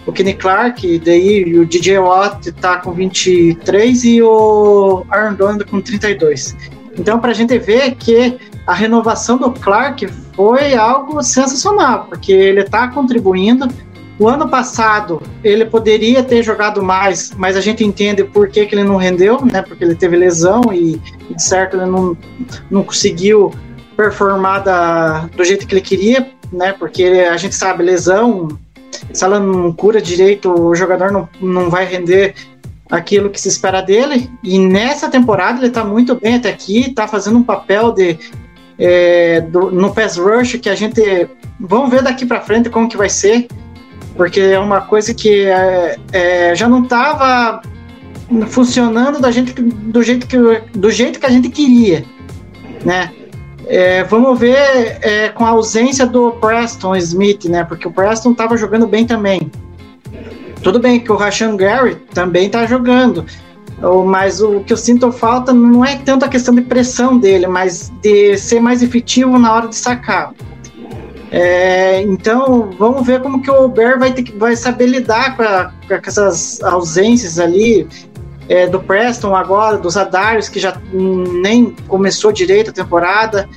o Kenny Clark, daí o DJ Watt está com 23 e o Aaron Donald com 32. Então, para a gente ver que a renovação do Clark foi algo sensacional, porque ele está contribuindo o ano passado ele poderia ter jogado mais, mas a gente entende por que, que ele não rendeu, né? Porque ele teve lesão e, e de certo ele não, não conseguiu performar da, do jeito que ele queria, né? Porque a gente sabe, lesão, se ela não cura direito, o jogador não, não vai render aquilo que se espera dele. E nessa temporada ele está muito bem até aqui, está fazendo um papel de é, do, no pass rush que a gente vamos ver daqui para frente como que vai ser porque é uma coisa que é, é, já não estava funcionando da gente, do, jeito que, do jeito que a gente queria, né? É, vamos ver é, com a ausência do Preston Smith, né? Porque o Preston estava jogando bem também. Tudo bem que o Rashan Gary também está jogando, mas o que eu sinto falta não é tanto a questão de pressão dele, mas de ser mais efetivo na hora de sacar. É, então, vamos ver como que o Bear vai, ter vai saber lidar com, a, com essas ausências ali é, do Preston agora, dos Adarius, que já nem começou direito a temporada.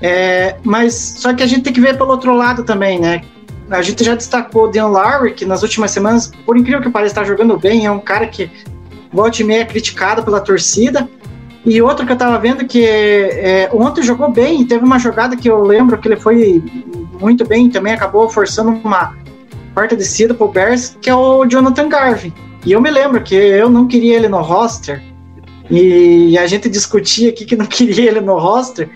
É, mas só que a gente tem que ver pelo outro lado também, né? A gente já destacou o Dean Lowry, que nas últimas semanas, por incrível que pareça, está jogando bem, é um cara que volta e meia é criticado pela torcida. E outro que eu tava vendo que é, ontem jogou bem, teve uma jogada que eu lembro que ele foi muito bem, também acabou forçando uma quarta descida pro Bears, que é o Jonathan Garvin. E eu me lembro que eu não queria ele no roster, e a gente discutia aqui que não (laughs) queria ele no roster,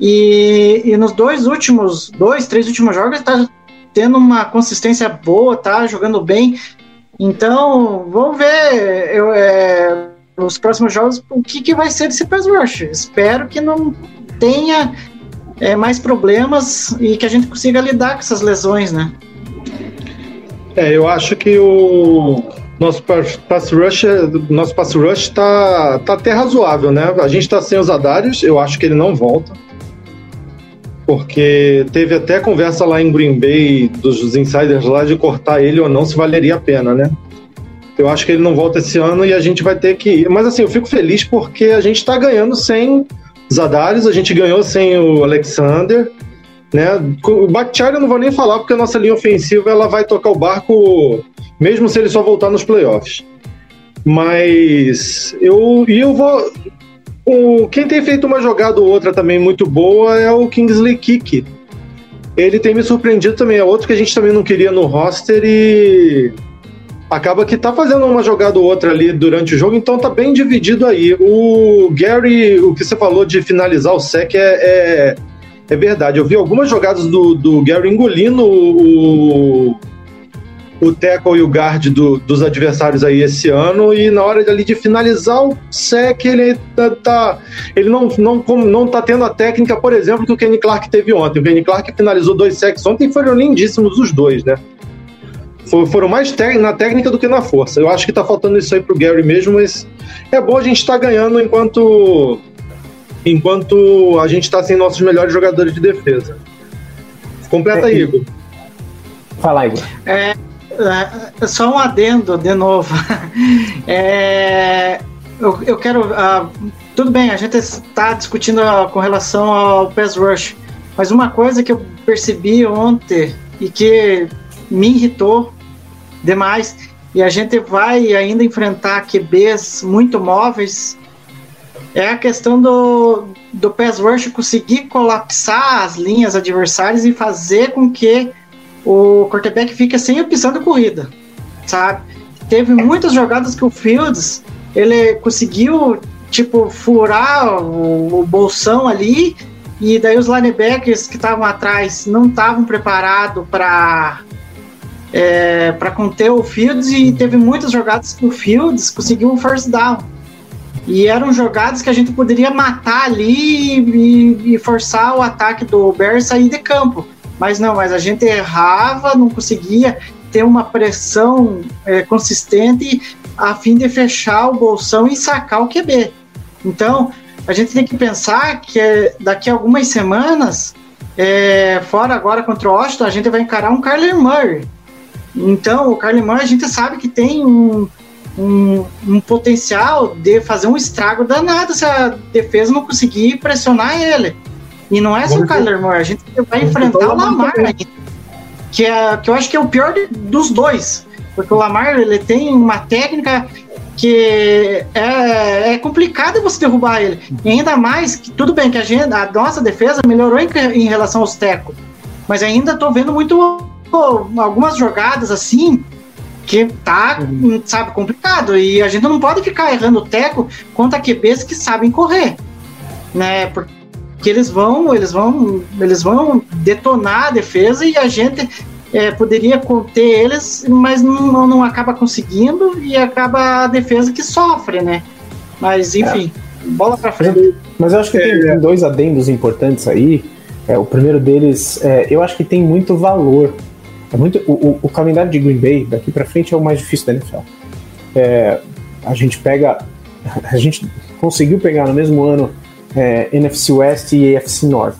e, e nos dois últimos, dois, três últimos jogos, ele tá tendo uma consistência boa, tá jogando bem. Então, vamos ver. Eu, é, nos próximos jogos o que, que vai ser desse pass rush. Espero que não tenha é, mais problemas e que a gente consiga lidar com essas lesões, né? É, eu acho que o nosso pass rush, nosso pass rush tá, tá até razoável, né? A gente tá sem os Adários, eu acho que ele não volta. Porque teve até conversa lá em Green Bay dos insiders lá de cortar ele ou não, se valeria a pena, né? Eu acho que ele não volta esse ano e a gente vai ter que ir. Mas assim, eu fico feliz porque a gente está ganhando sem Zadares, a gente ganhou sem o Alexander. Né? O Bakhtiari eu não vou nem falar porque a nossa linha ofensiva ela vai tocar o barco mesmo se ele só voltar nos playoffs. Mas eu e eu vou O, quem tem feito uma jogada ou outra também muito boa é o Kingsley Kick. Ele tem me surpreendido também. É outro que a gente também não queria no roster e acaba que tá fazendo uma jogada ou outra ali durante o jogo, então tá bem dividido aí. O Gary, o que você falou de finalizar o sec é, é, é verdade. Eu vi algumas jogadas do, do Gary engolindo o, o tackle e o guard do, dos adversários aí esse ano e na hora ali de finalizar o sec ele tá, tá, ele não, não, não tá tendo a técnica, por exemplo, que o Kenny Clark teve ontem. O Kenny Clark finalizou dois secs ontem e foram lindíssimos os dois, né? foram mais na técnica do que na força. Eu acho que tá faltando isso aí pro Gary mesmo, mas é bom a gente estar tá ganhando enquanto enquanto a gente está sem nossos melhores jogadores de defesa. Completa aí, É, Igor. Fala, Igor. É, só um adendo de novo. (laughs) É, eu, eu quero. ah, tudo bem, a gente está discutindo ah, com relação ao pass rush, mas uma coisa que eu percebi ontem e que me irritou demais, e a gente vai ainda enfrentar QBs muito móveis, é a questão do, do pass rush conseguir colapsar as linhas adversárias e fazer com que o quarterback fica sem opção de corrida, sabe? Teve muitas jogadas que o Fields ele conseguiu tipo furar o, o bolsão ali e daí os linebackers que estavam atrás não estavam preparados para é, para conter o Fields e teve muitas jogadas que o Fields conseguiu um first down. E eram jogadas que a gente poderia matar ali e, e forçar o ataque do Bears sair de campo. Mas não, mas a gente errava, não conseguia ter uma pressão é, consistente a fim de fechar o bolsão e sacar o QB. Então, a gente tem que pensar que é, daqui a algumas semanas, é, fora agora contra o Washington, a gente vai encarar um Kyler Murray. Então, o Kyler Murray a gente sabe que tem um, um, um potencial de fazer um estrago danado se a defesa não conseguir pressionar ele. E não é só o Kyler Murray, a gente vai enfrentar o Lamar ainda. Que, é, que eu acho que é o pior de, dos dois. Porque o Lamar ele tem uma técnica que é, é complicado você derrubar ele. E ainda mais que tudo bem que a, gente, a nossa defesa melhorou em, em relação aos tecos. Mas ainda tô vendo muito pô, algumas jogadas assim que tá, sabe, complicado. E a gente não pode ficar errando o teco contra QBs que sabem correr. Né? Porque eles vão, eles vão, eles vão detonar a defesa e a gente é, poderia conter eles, mas não, não acaba conseguindo e acaba a defesa que sofre, né? Mas enfim, bola pra frente. Mas eu acho que tem, tem dois adendos importantes aí. É, o primeiro deles, é, eu acho que tem muito valor. É muito, o, o, o calendário de Green Bay daqui para frente é o mais difícil da NFL. É, a gente pega, (laughs) a gente conseguiu pegar no mesmo ano é, NFC West e AFC North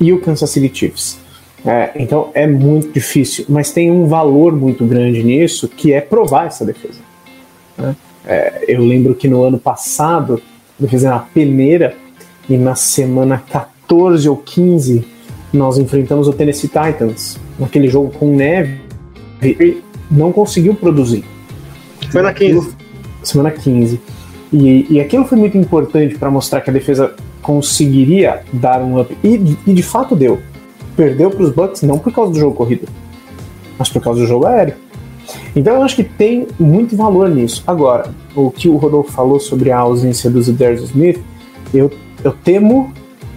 e o Kansas City Chiefs. É, então é muito difícil, mas tem um valor muito grande nisso que é provar essa defesa. né? É, eu lembro que no ano passado, eu fiz uma peneira e na semana 14 ou 15 nós enfrentamos o Tennessee Titans naquele jogo com neve e não conseguiu produzir. Foi na 15. Semana 15. E, e aquilo foi muito importante para mostrar que a defesa conseguiria dar um up. E, e de fato deu. Perdeu para os Bucks não por causa do jogo corrido, mas por causa do jogo aéreo. Então eu acho que tem muito valor nisso. Agora, o que o Rodolfo falou sobre a ausência do Zedarius Smith, eu, eu temo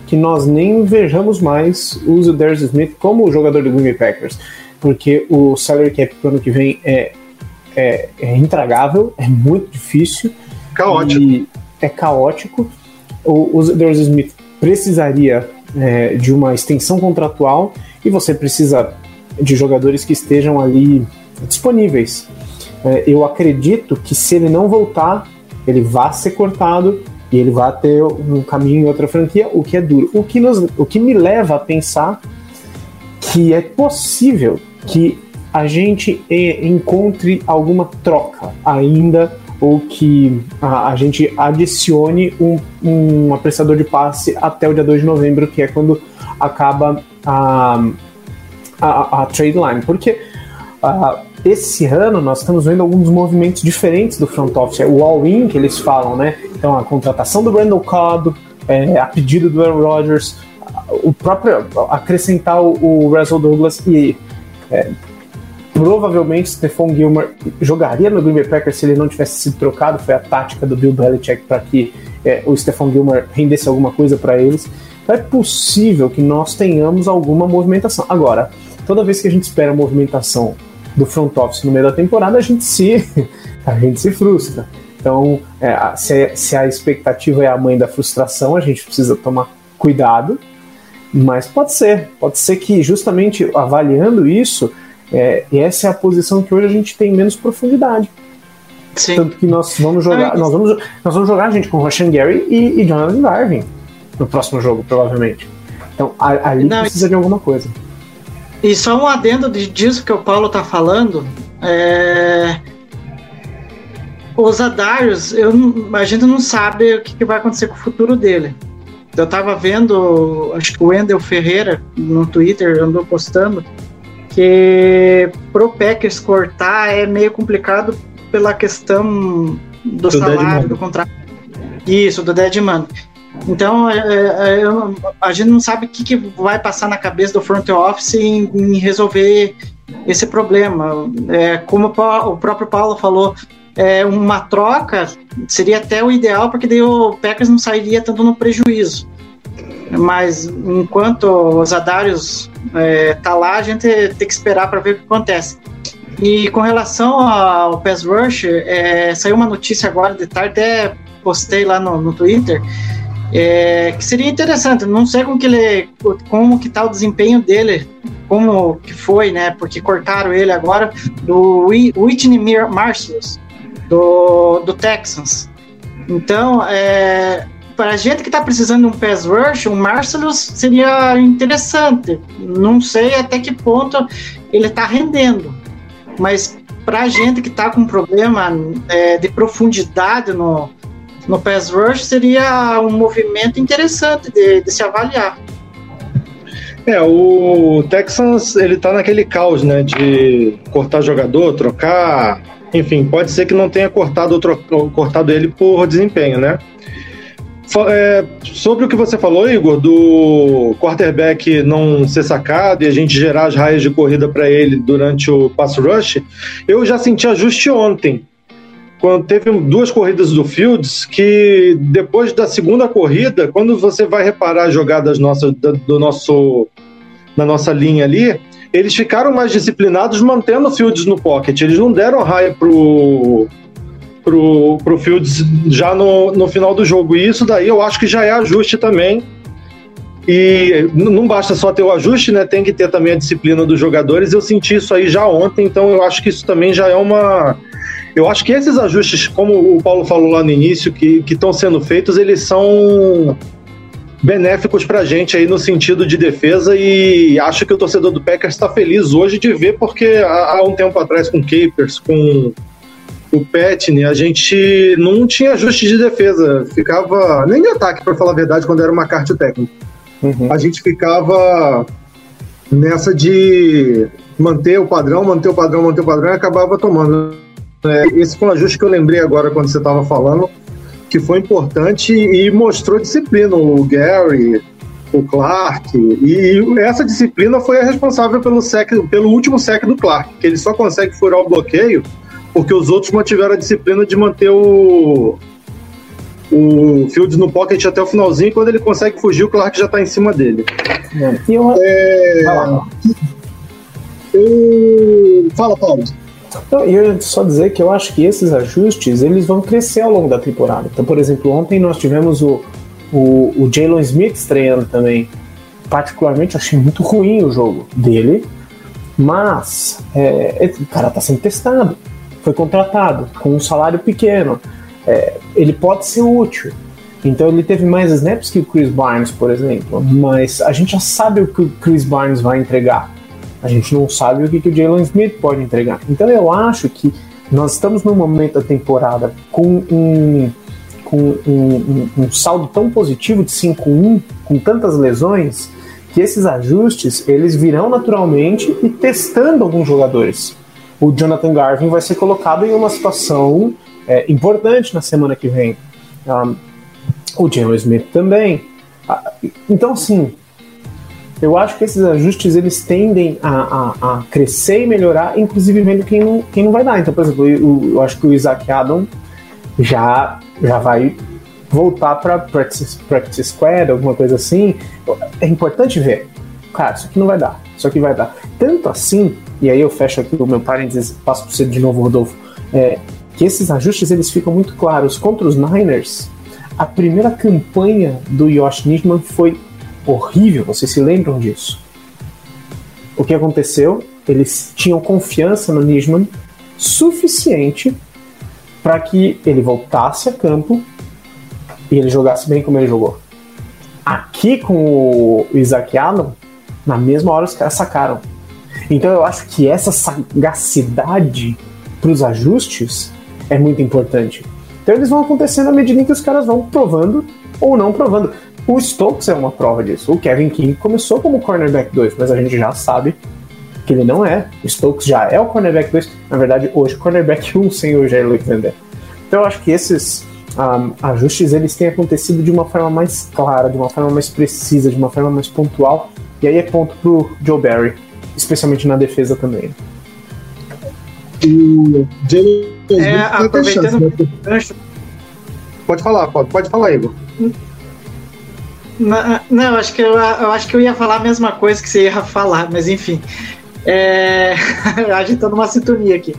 que nós nem vejamos mais o Zedarius Smith como jogador do Green Bay Packers, porque o salary cap para o ano que vem é, é, é intragável, é muito difícil. Caótico. E é caótico. O, o Zedarius Smith precisaria é, de uma extensão contratual e você precisa de jogadores que estejam ali disponíveis. É, eu acredito que se ele não voltar, ele vai ser cortado e ele vai ter um caminho em outra franquia, o que é duro. O que, nos, o que me leva a pensar que é possível que a gente encontre alguma troca ainda ou que a, a gente adicione um, um apressador de passe até o dia 2 de novembro, que é quando acaba a, a, a trade line. Porque uh, esse ano nós estamos vendo alguns movimentos diferentes do front office. O all-in que eles falam, né? Então, a contratação do Randall Cobb, é, a pedido do Aaron Rodgers, o próprio acrescentar o, o Russell Douglas e é, provavelmente Stephon Gilmore jogaria no Green Bay Packers se ele não tivesse sido trocado. Foi a tática do Bill Belichick para que é, o Stephon Gilmore rendesse alguma coisa para eles. É possível que nós tenhamos alguma movimentação. Agora, toda vez que a gente espera movimentação do front office no meio da temporada, a gente se, (laughs) a gente se frustra. Então, é, se, se a expectativa é a mãe da frustração, a gente precisa tomar cuidado. Mas pode ser, pode ser que justamente avaliando isso, é, essa é a posição que hoje a gente tem menos profundidade. Sim. Tanto que nós vamos jogar, nós vamos, nós vamos jogar a gente com Roshan Gary e, e Jonathan Garvin no próximo jogo, provavelmente. Então ali Não, precisa de alguma coisa. E só um adendo disso que o Paulo tá falando. É... Os Adarius, eu, a gente não sabe o que, que vai acontecer com o futuro dele. Eu tava vendo, acho que o Wendel Ferreira no Twitter andou postando que pro Packers cortar é meio complicado pela questão do, do salário, do contrato. Isso, do dead money. Então, é, é, é a gente não sabe o que, vai passar na cabeça do front office em, resolver esse problema. Como o próprio Paulo falou, é, uma troca seria até o ideal, porque daí o Packers não sairia tanto no prejuízo. Mas enquanto os Adários é, tá lá, a gente tem que esperar para ver o que acontece. E com relação ao Pass Rush, é, saiu uma notícia agora de tarde, até postei lá no, no Twitter, é, que seria interessante. Não sei como que ele, como que tá o desempenho dele, como que foi, né? Porque cortaram ele agora do Whitney Marshall do, do Texans. Então, é, para a gente que está precisando de um pass rush, um Marcellus seria interessante. Não sei até que ponto ele está rendendo, mas para a gente que está com problema é, de profundidade no, no pass rush, seria um movimento interessante de, de se avaliar. É, o Texans, ele tá naquele caos, né, de cortar jogador, trocar, enfim, pode ser que não tenha cortado, cortado ele por desempenho, né? É, sobre o que você falou, Igor, do quarterback não ser sacado e a gente gerar as raias de corrida para ele durante o pass rush, eu já senti ajuste ontem. Quando teve duas corridas do Fields, que depois da segunda corrida, quando você vai reparar as jogadas nossas, do nosso, na nossa linha ali, eles ficaram mais disciplinados mantendo o Fields no pocket. Eles não deram raia pro pro, pro Fields já no, no final do jogo. E isso daí eu acho que já é ajuste também. E não basta só ter o ajuste, né? Tem que ter também a disciplina dos jogadores. Eu senti isso aí já ontem, então eu acho que isso também já é uma. Eu acho que esses ajustes, como o Paulo falou lá no início, que estão sendo feitos, eles são benéficos para a gente aí no sentido de defesa e acho que o torcedor do Packers está feliz hoje de ver porque há, há um tempo atrás com Capers, com o Petney, a gente não tinha ajuste de defesa, ficava nem de ataque, para falar a verdade, quando era uma carta técnica. Uhum. A gente ficava nessa de manter o padrão, manter o padrão, manter o padrão e acabava tomando. É, esse foi um ajuste que eu lembrei agora quando você estava falando, que foi importante e mostrou disciplina. O Gary, o Clark, e essa disciplina foi a responsável pelo, sec, pelo último sec do Clark, que ele só consegue furar o bloqueio porque os outros mantiveram a disciplina de manter o, o Fields no pocket até o finalzinho. Quando ele consegue fugir, o Clark já está em cima dele. É. Eu... É... Eu... Fala, Paulo. Então, eu ia só dizer que eu acho que esses ajustes eles vão crescer ao longo da temporada. Então, por exemplo, ontem nós tivemos o, o, o Jalen Smith estreando também. Particularmente, achei muito ruim o jogo dele, mas é, o cara está sendo testado foi contratado com um salário pequeno. É, ele pode ser útil. Então ele teve mais snaps que o Chris Barnes, por exemplo. Mas a gente já sabe o que o Chris Barnes vai entregar. A gente não sabe o que, que o Jalen Smith pode entregar. Então eu acho que nós estamos num momento da temporada com um, com um, um, um saldo tão positivo de 5-1, com tantas lesões, que esses ajustes eles virão naturalmente e testando alguns jogadores o Jonathan Garvin vai ser colocado em uma situação é, importante na semana que vem. Um, o Jalen Smith também. Ah, Então, assim, eu acho que esses ajustes eles tendem a, a, a crescer e melhorar, inclusive vendo quem não, quem não vai dar. Então, por exemplo, eu, eu acho que o Isaac Adam já, já vai voltar para practice, practice squad, alguma coisa assim. É importante ver, cara, isso aqui não vai dar, isso aqui vai dar. Tanto assim, e aí eu fecho aqui o meu parênteses, passo para você de novo, Rodolfo, é, que esses ajustes eles ficam muito claros. Contra os Niners, a primeira campanha do Josh Nijman foi horrível, vocês se lembram disso? O que aconteceu? Eles tinham confiança no Nijman suficiente para que ele voltasse a campo e ele jogasse bem como ele jogou. Aqui com o Isaac Allen, na mesma hora os caras sacaram. Então eu acho que essa sagacidade para os ajustes é muito importante. Então eles vão acontecendo à medida em que os caras vão provando ou não provando. O Stokes é uma prova disso. O Kevin King começou como cornerback 2, mas a gente já sabe que ele não é. O Stokes já é o cornerback 2. Na verdade, hoje, cornerback 1 sem o Jair Alexander. Então eu acho que esses um, ajustes eles têm acontecido de uma forma mais clara, de uma forma mais precisa, de uma forma mais pontual. E aí é ponto pro Joe Barry, especialmente na defesa também. O Jalen É, aproveitando chance, né? o gancho, Pode falar, pode, pode falar, Igor. Não, eu acho que eu, eu acho que eu ia falar a mesma coisa que você ia falar, mas enfim. É, (laughs) a gente tá numa sintonia aqui.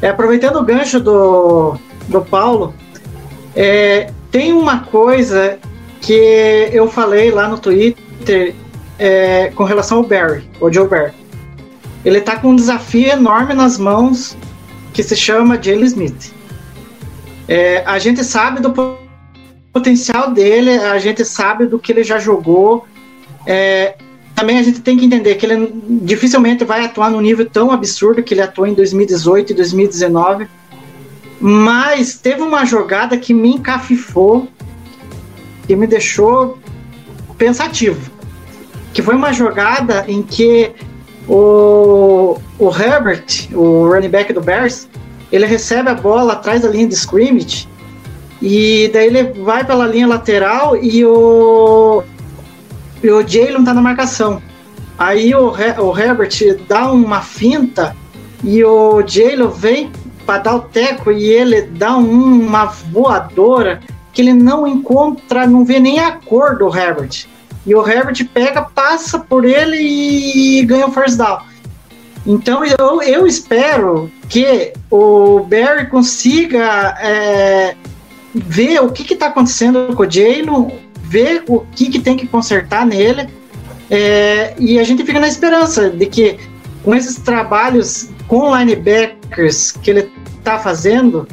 É, aproveitando o gancho do, do Paulo, é, tem uma coisa que eu falei lá no Twitter é, com relação ao Barry, o Joe Barry. Ele tá com um desafio enorme nas mãos que se chama Jalen Smith. É, a gente sabe do potencial dele, a gente sabe do que ele já jogou. É, também a gente tem que entender que ele dificilmente vai atuar no nível tão absurdo que ele atuou em 2018 e 2019. Mas teve uma jogada que me encafifou, que me deixou pensativo. Que foi uma jogada em que o, o Herbert, o running back do Bears, ele recebe a bola atrás da linha de scrimmage e daí ele vai pela linha lateral e o, e o Jalen tá na marcação. Aí o, o Herbert dá uma finta e o Jalen vem para dar o teco e ele dá um- uma voadora que ele não encontra, não vê nem a cor do Herbert. E o Herbert pega, passa por ele e ganha o first down. Então eu, eu espero que o Barry consiga é, ver o que está acontecendo com o Jalen, ver o que, que tem que consertar nele. é, e a gente fica na esperança de que com esses trabalhos com linebackers que ele está fazendo,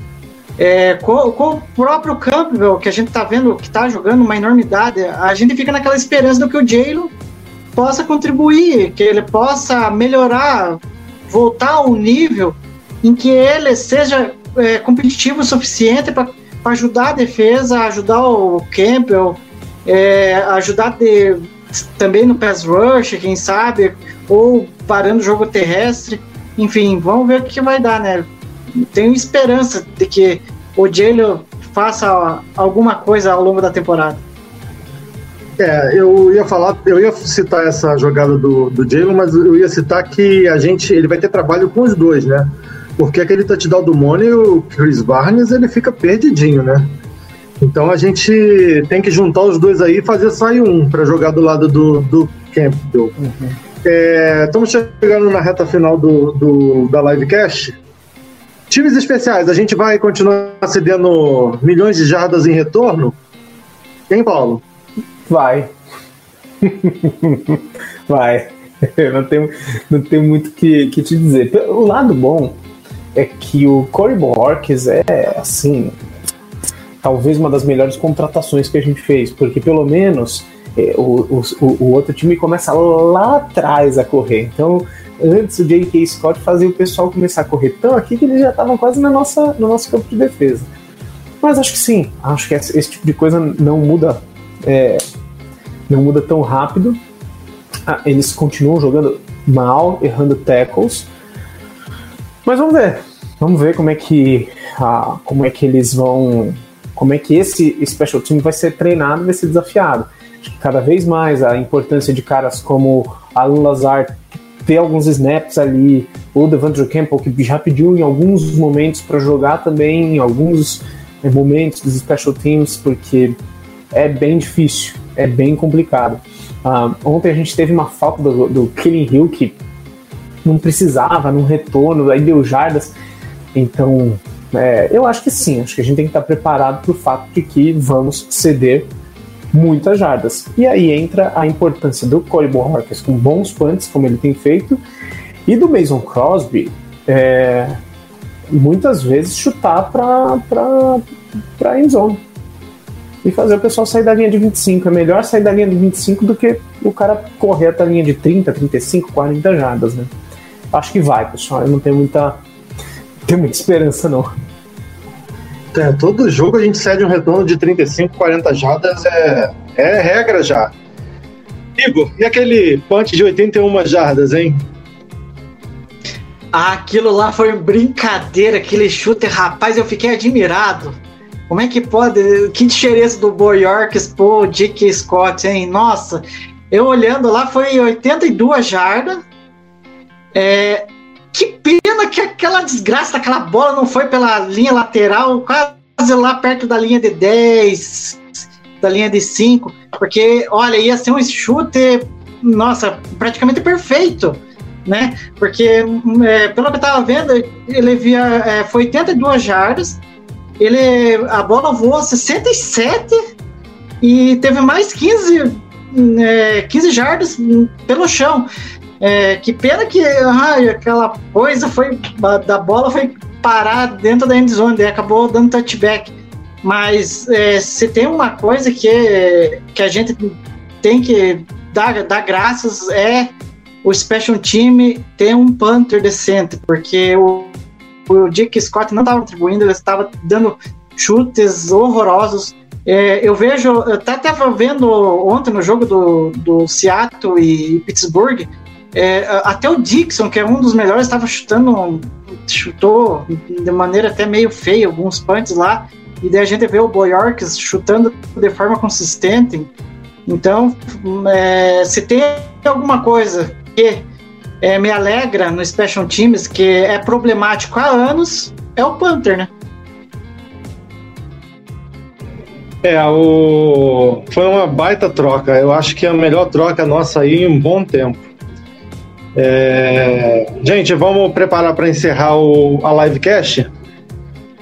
é, com, com o próprio Campbell, que a gente está vendo que está jogando uma enormidade, a gente fica naquela esperança do que o Jalen possa contribuir, que ele possa melhorar, voltar ao nível em que ele seja é, competitivo o suficiente para ajudar a defesa, ajudar o Campbell, é, ajudar de, também no pass rush, quem sabe, ou parando o jogo terrestre. Enfim, vamos ver o que vai dar, né? Tenho esperança de que o Jalen faça alguma coisa ao longo da temporada. É, eu ia falar, eu ia citar essa jogada do, do Jalen, mas eu ia citar que a gente, ele vai ter trabalho com os dois, né? Porque aquele touchdown do Money, o Chris Barnes, ele fica perdidinho, né? Então a gente tem que juntar os dois aí e fazer sair um para jogar do lado do, do Campbell. É, estamos chegando na reta final do, do, da livecast. Times especiais, a gente vai continuar cedendo milhões de jardas em retorno? Quem, Paulo? Vai. (laughs) Vai. Não tenho, não tenho muito que, que te dizer. O lado bom é que o Corey Borges é, assim, talvez uma das melhores contratações que a gente fez, porque pelo menos é, o, o, o outro time começa lá atrás a correr. Então, antes o J.K. Scott fazia o pessoal começar a correr tão aqui que eles já estavam quase na nossa, no nosso campo de defesa. Mas acho que sim, acho que esse, esse tipo de coisa não muda. É, não muda tão rápido. Ah, eles continuam jogando mal, errando tackles. Mas vamos ver. Vamos ver como é que, ah, como é que eles vão como é que esse special team vai ser treinado, vai ser desafiado. Cada vez mais a importância de caras como Alan Lazar ter alguns snaps ali, ou Devandre Campbell, que já pediu em alguns momentos para jogar também em alguns eh, momentos dos special teams, porque é bem difícil, é bem complicado. Uh, ontem a gente teve uma falta do, do Killing Hill que não precisava, num retorno, aí deu jardas. Então, é, eu acho que sim, acho que a gente tem que estar preparado para o fato de que vamos ceder muitas jardas. E aí entra a importância do Corey Borges com bons punts, como ele tem feito, e do Mason Crosby é, muitas vezes chutar para a zone e fazer o pessoal sair da linha de 25. É melhor sair da linha de 25 do que o cara correr até a linha de 30, 35, 40 jardas, né? Acho que vai, pessoal. Eu não tenho muita, tenho muita esperança, não. É, todo jogo a gente cede um retorno de 35, 40 jardas, é, é regra já. Igor, e aquele punch de 81 jardas, hein? Aquilo lá foi brincadeira, aquele chute, rapaz, eu fiquei admirado. Como é que pode? Que diferença do Boyorks pro Dick Scott, hein? Nossa, eu olhando lá foi 82 jardas. É, que pena que aquela desgraça daquela bola não foi pela linha lateral, quase lá perto da linha de 10, da linha de 5, porque, olha, ia ser um chute, nossa, praticamente perfeito, né? Porque, é, pelo que eu tava vendo, ele via, é, foi 82 jardas, ele, a bola voou 67 e teve mais 15, é, 15 jardas pelo chão. É, que pena que ai, aquela coisa foi da bola foi parar dentro da endzone e acabou dando touchback. Mas é, se tem uma coisa que, que a gente tem que dar, dar graças é o special team ter um punter decente, porque o, o Dick Scott não estava contribuindo, ele estava dando chutes horrorosos. É, eu vejo, eu até estava vendo ontem no jogo do, do Seattle e Pittsburgh, é, até o Dixon, que é um dos melhores, estava chutando, chutou de maneira até meio feia alguns punts lá. E daí a gente vê o Boyorks chutando de forma consistente. Então, é, se tem alguma coisa que é, me alegra no Special Teams, que é problemático há anos, é o Panther, né? É, o... foi uma baita troca. Eu acho que é a melhor troca nossa aí em um bom tempo. É... Gente, vamos preparar para encerrar o, a livecast.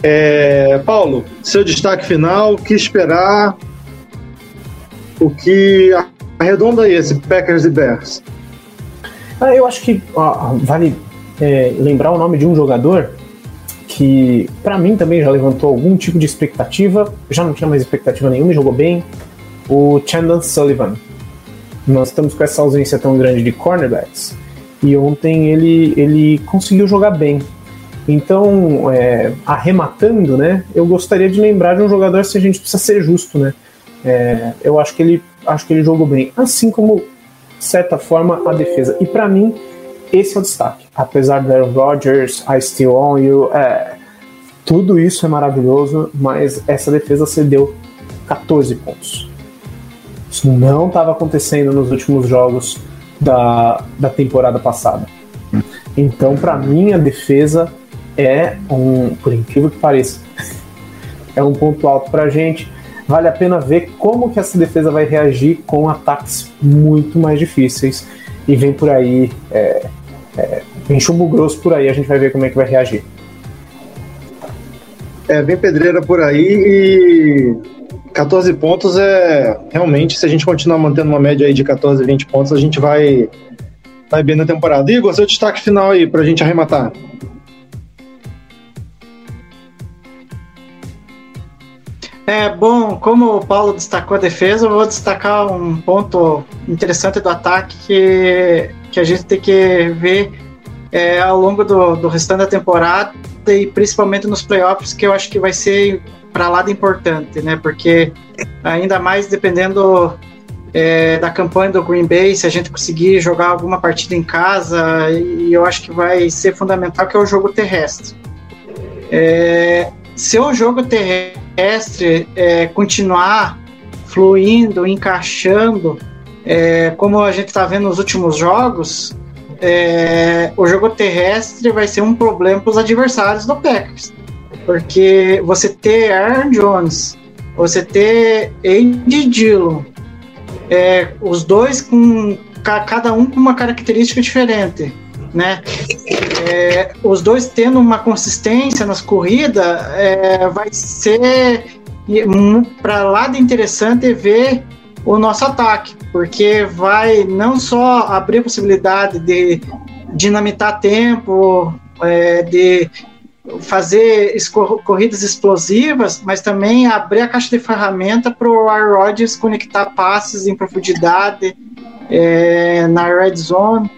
É... Paulo, seu destaque final, o que esperar? O que arredonda esse Packers e Bears? Ah, eu acho que vale é, lembrar o nome de um jogador que, para mim, também já levantou algum tipo de expectativa. Já não tinha mais expectativa nenhuma, jogou bem. O Chandon Sullivan. Nós estamos com essa ausência tão grande de cornerbacks e ontem ele, ele conseguiu jogar bem. Então, é, arrematando, né, eu gostaria de lembrar de um jogador se a gente precisa ser justo, né? É, eu acho que ele acho que ele jogou bem, assim como de certa forma a defesa. E para mim esse é o destaque. Apesar do Aaron Rodgers, I Still On You, é, tudo isso é maravilhoso, mas essa defesa cedeu 14 pontos. Isso não estava acontecendo nos últimos jogos da, da temporada passada. Então, para mim, a defesa é um, por incrível que pareça, (laughs) é um ponto alto para a gente. Vale a pena ver como que essa defesa vai reagir com ataques muito mais difíceis. E vem por aí, é, é, vem chumbo grosso por aí, a gente vai ver como é que vai reagir. É, vem pedreira por aí e 14 pontos é realmente, se a gente continuar mantendo uma média aí de 14, 20 pontos, a gente vai, vai bem na temporada. Igor, seu destaque final aí pra gente arrematar. É bom, como o Paulo destacou a defesa, eu vou destacar um ponto interessante do ataque que, que a gente tem que ver é, ao longo do, do restante da temporada e principalmente nos playoffs, que eu acho que vai ser para lá de importante, né? Porque ainda mais dependendo é, da campanha do Green Bay, se a gente conseguir jogar alguma partida em casa, e eu acho que vai ser fundamental que é o jogo terrestre. É, se o jogo terrestre é, continuar fluindo, encaixando, é, como a gente está vendo nos últimos jogos, é, o jogo terrestre vai ser um problema para os adversários do Packers. Porque você ter Aaron Jones, você ter Andy Dillon, é, os dois com cada um com uma característica diferente, né? É, os dois tendo uma consistência nas corridas, é, vai ser para lá de interessante ver o nosso ataque, porque vai não só abrir possibilidade de dinamitar tempo, é, de fazer corridas explosivas, mas também abrir a caixa de ferramenta para o Aaron Rodgers conectar passes em profundidade é, na red zone.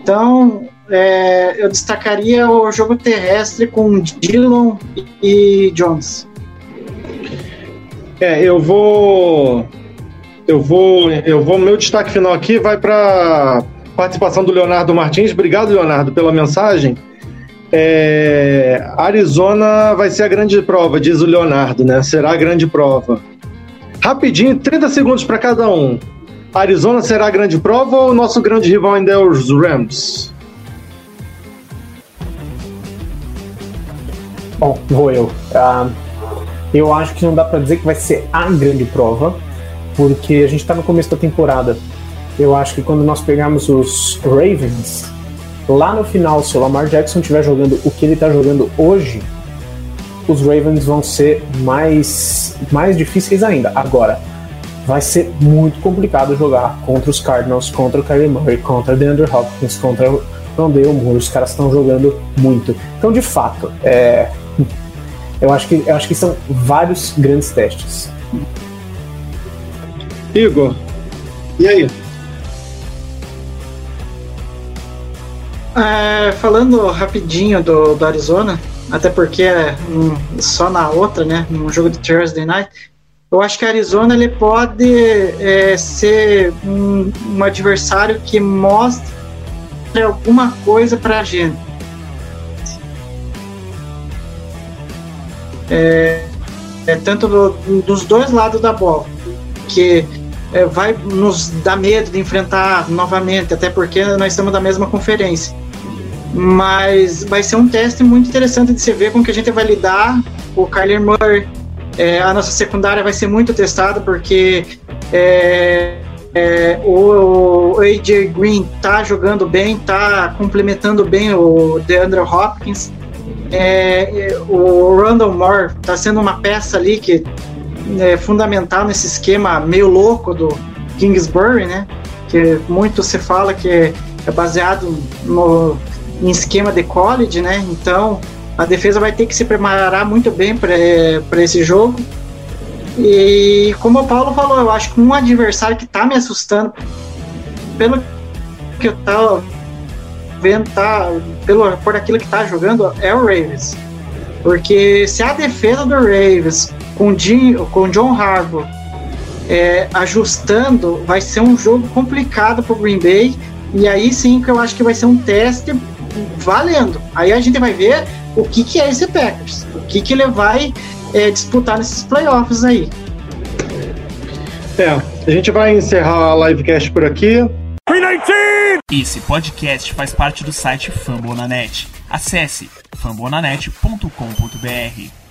Então, é, eu destacaria o jogo terrestre com Dillon e Jones. É, eu vou eu vou, eu vou. Meu destaque final aqui vai para participação do Leonardo Martins. Obrigado, Leonardo, pela mensagem. É, Arizona vai ser a grande prova, diz o Leonardo, né? Será a grande prova. Rapidinho, 30 segundos para cada um. Arizona será a grande prova ou o nosso grande rival ainda é os Rams? Bom, vou eu. Uh, eu acho que não dá para dizer que vai ser a grande prova, porque a gente está no começo da temporada. Eu acho que quando nós pegarmos os Ravens, lá no final, se o Lamar Jackson estiver jogando o que ele está jogando hoje, os Ravens vão ser mais, mais difíceis ainda. Agora, vai ser muito complicado jogar contra os Cardinals, contra o Kyler Murray, contra o DeAndre Hopkins, contra o Rondale Moore. Os caras estão jogando muito. Então, de fato, é, eu, acho que, eu acho que são vários grandes testes. Igor, e aí? É, falando rapidinho do, do Arizona, até porque é um, só na outra, né, num jogo de Thursday Night, eu acho que a Arizona ele pode é, ser um, um, adversário que mostre alguma coisa para a gente. É, é tanto do, dos dois lados da bola, que é, vai nos dar medo de enfrentar novamente, até porque nós estamos da mesma conferência. Mas vai ser um teste muito interessante de se ver com que a gente vai lidar. O Kyler Murray, é, a nossa secundária vai ser muito testada, porque é, é, o, o, AJ Green tá jogando bem, tá complementando bem o DeAndre Hopkins. É, é, o Randall Moore tá sendo uma peça ali que é, fundamental nesse esquema meio louco do Kingsbury, né? Que muito se fala que é, é baseado no em esquema de college, né? Então a defesa vai ter que se preparar muito bem para esse jogo. E como o Paulo falou, eu acho que um adversário que está me assustando, pelo que eu tava vendo, tá, pelo, por aquilo que tá jogando, é o Ravens. Porque se a defesa do Ravens com, Jim, com John Harbaugh é, ajustando, vai ser um jogo complicado para o Green Bay. E aí sim que eu acho que vai ser um teste valendo. Aí a gente vai ver o que, que é esse Packers, o que, que ele vai é, disputar nesses playoffs aí. É, a gente vai encerrar a livecast por aqui. Esse podcast faz parte do site Fambonanet. Acesse fambonanet.com.br.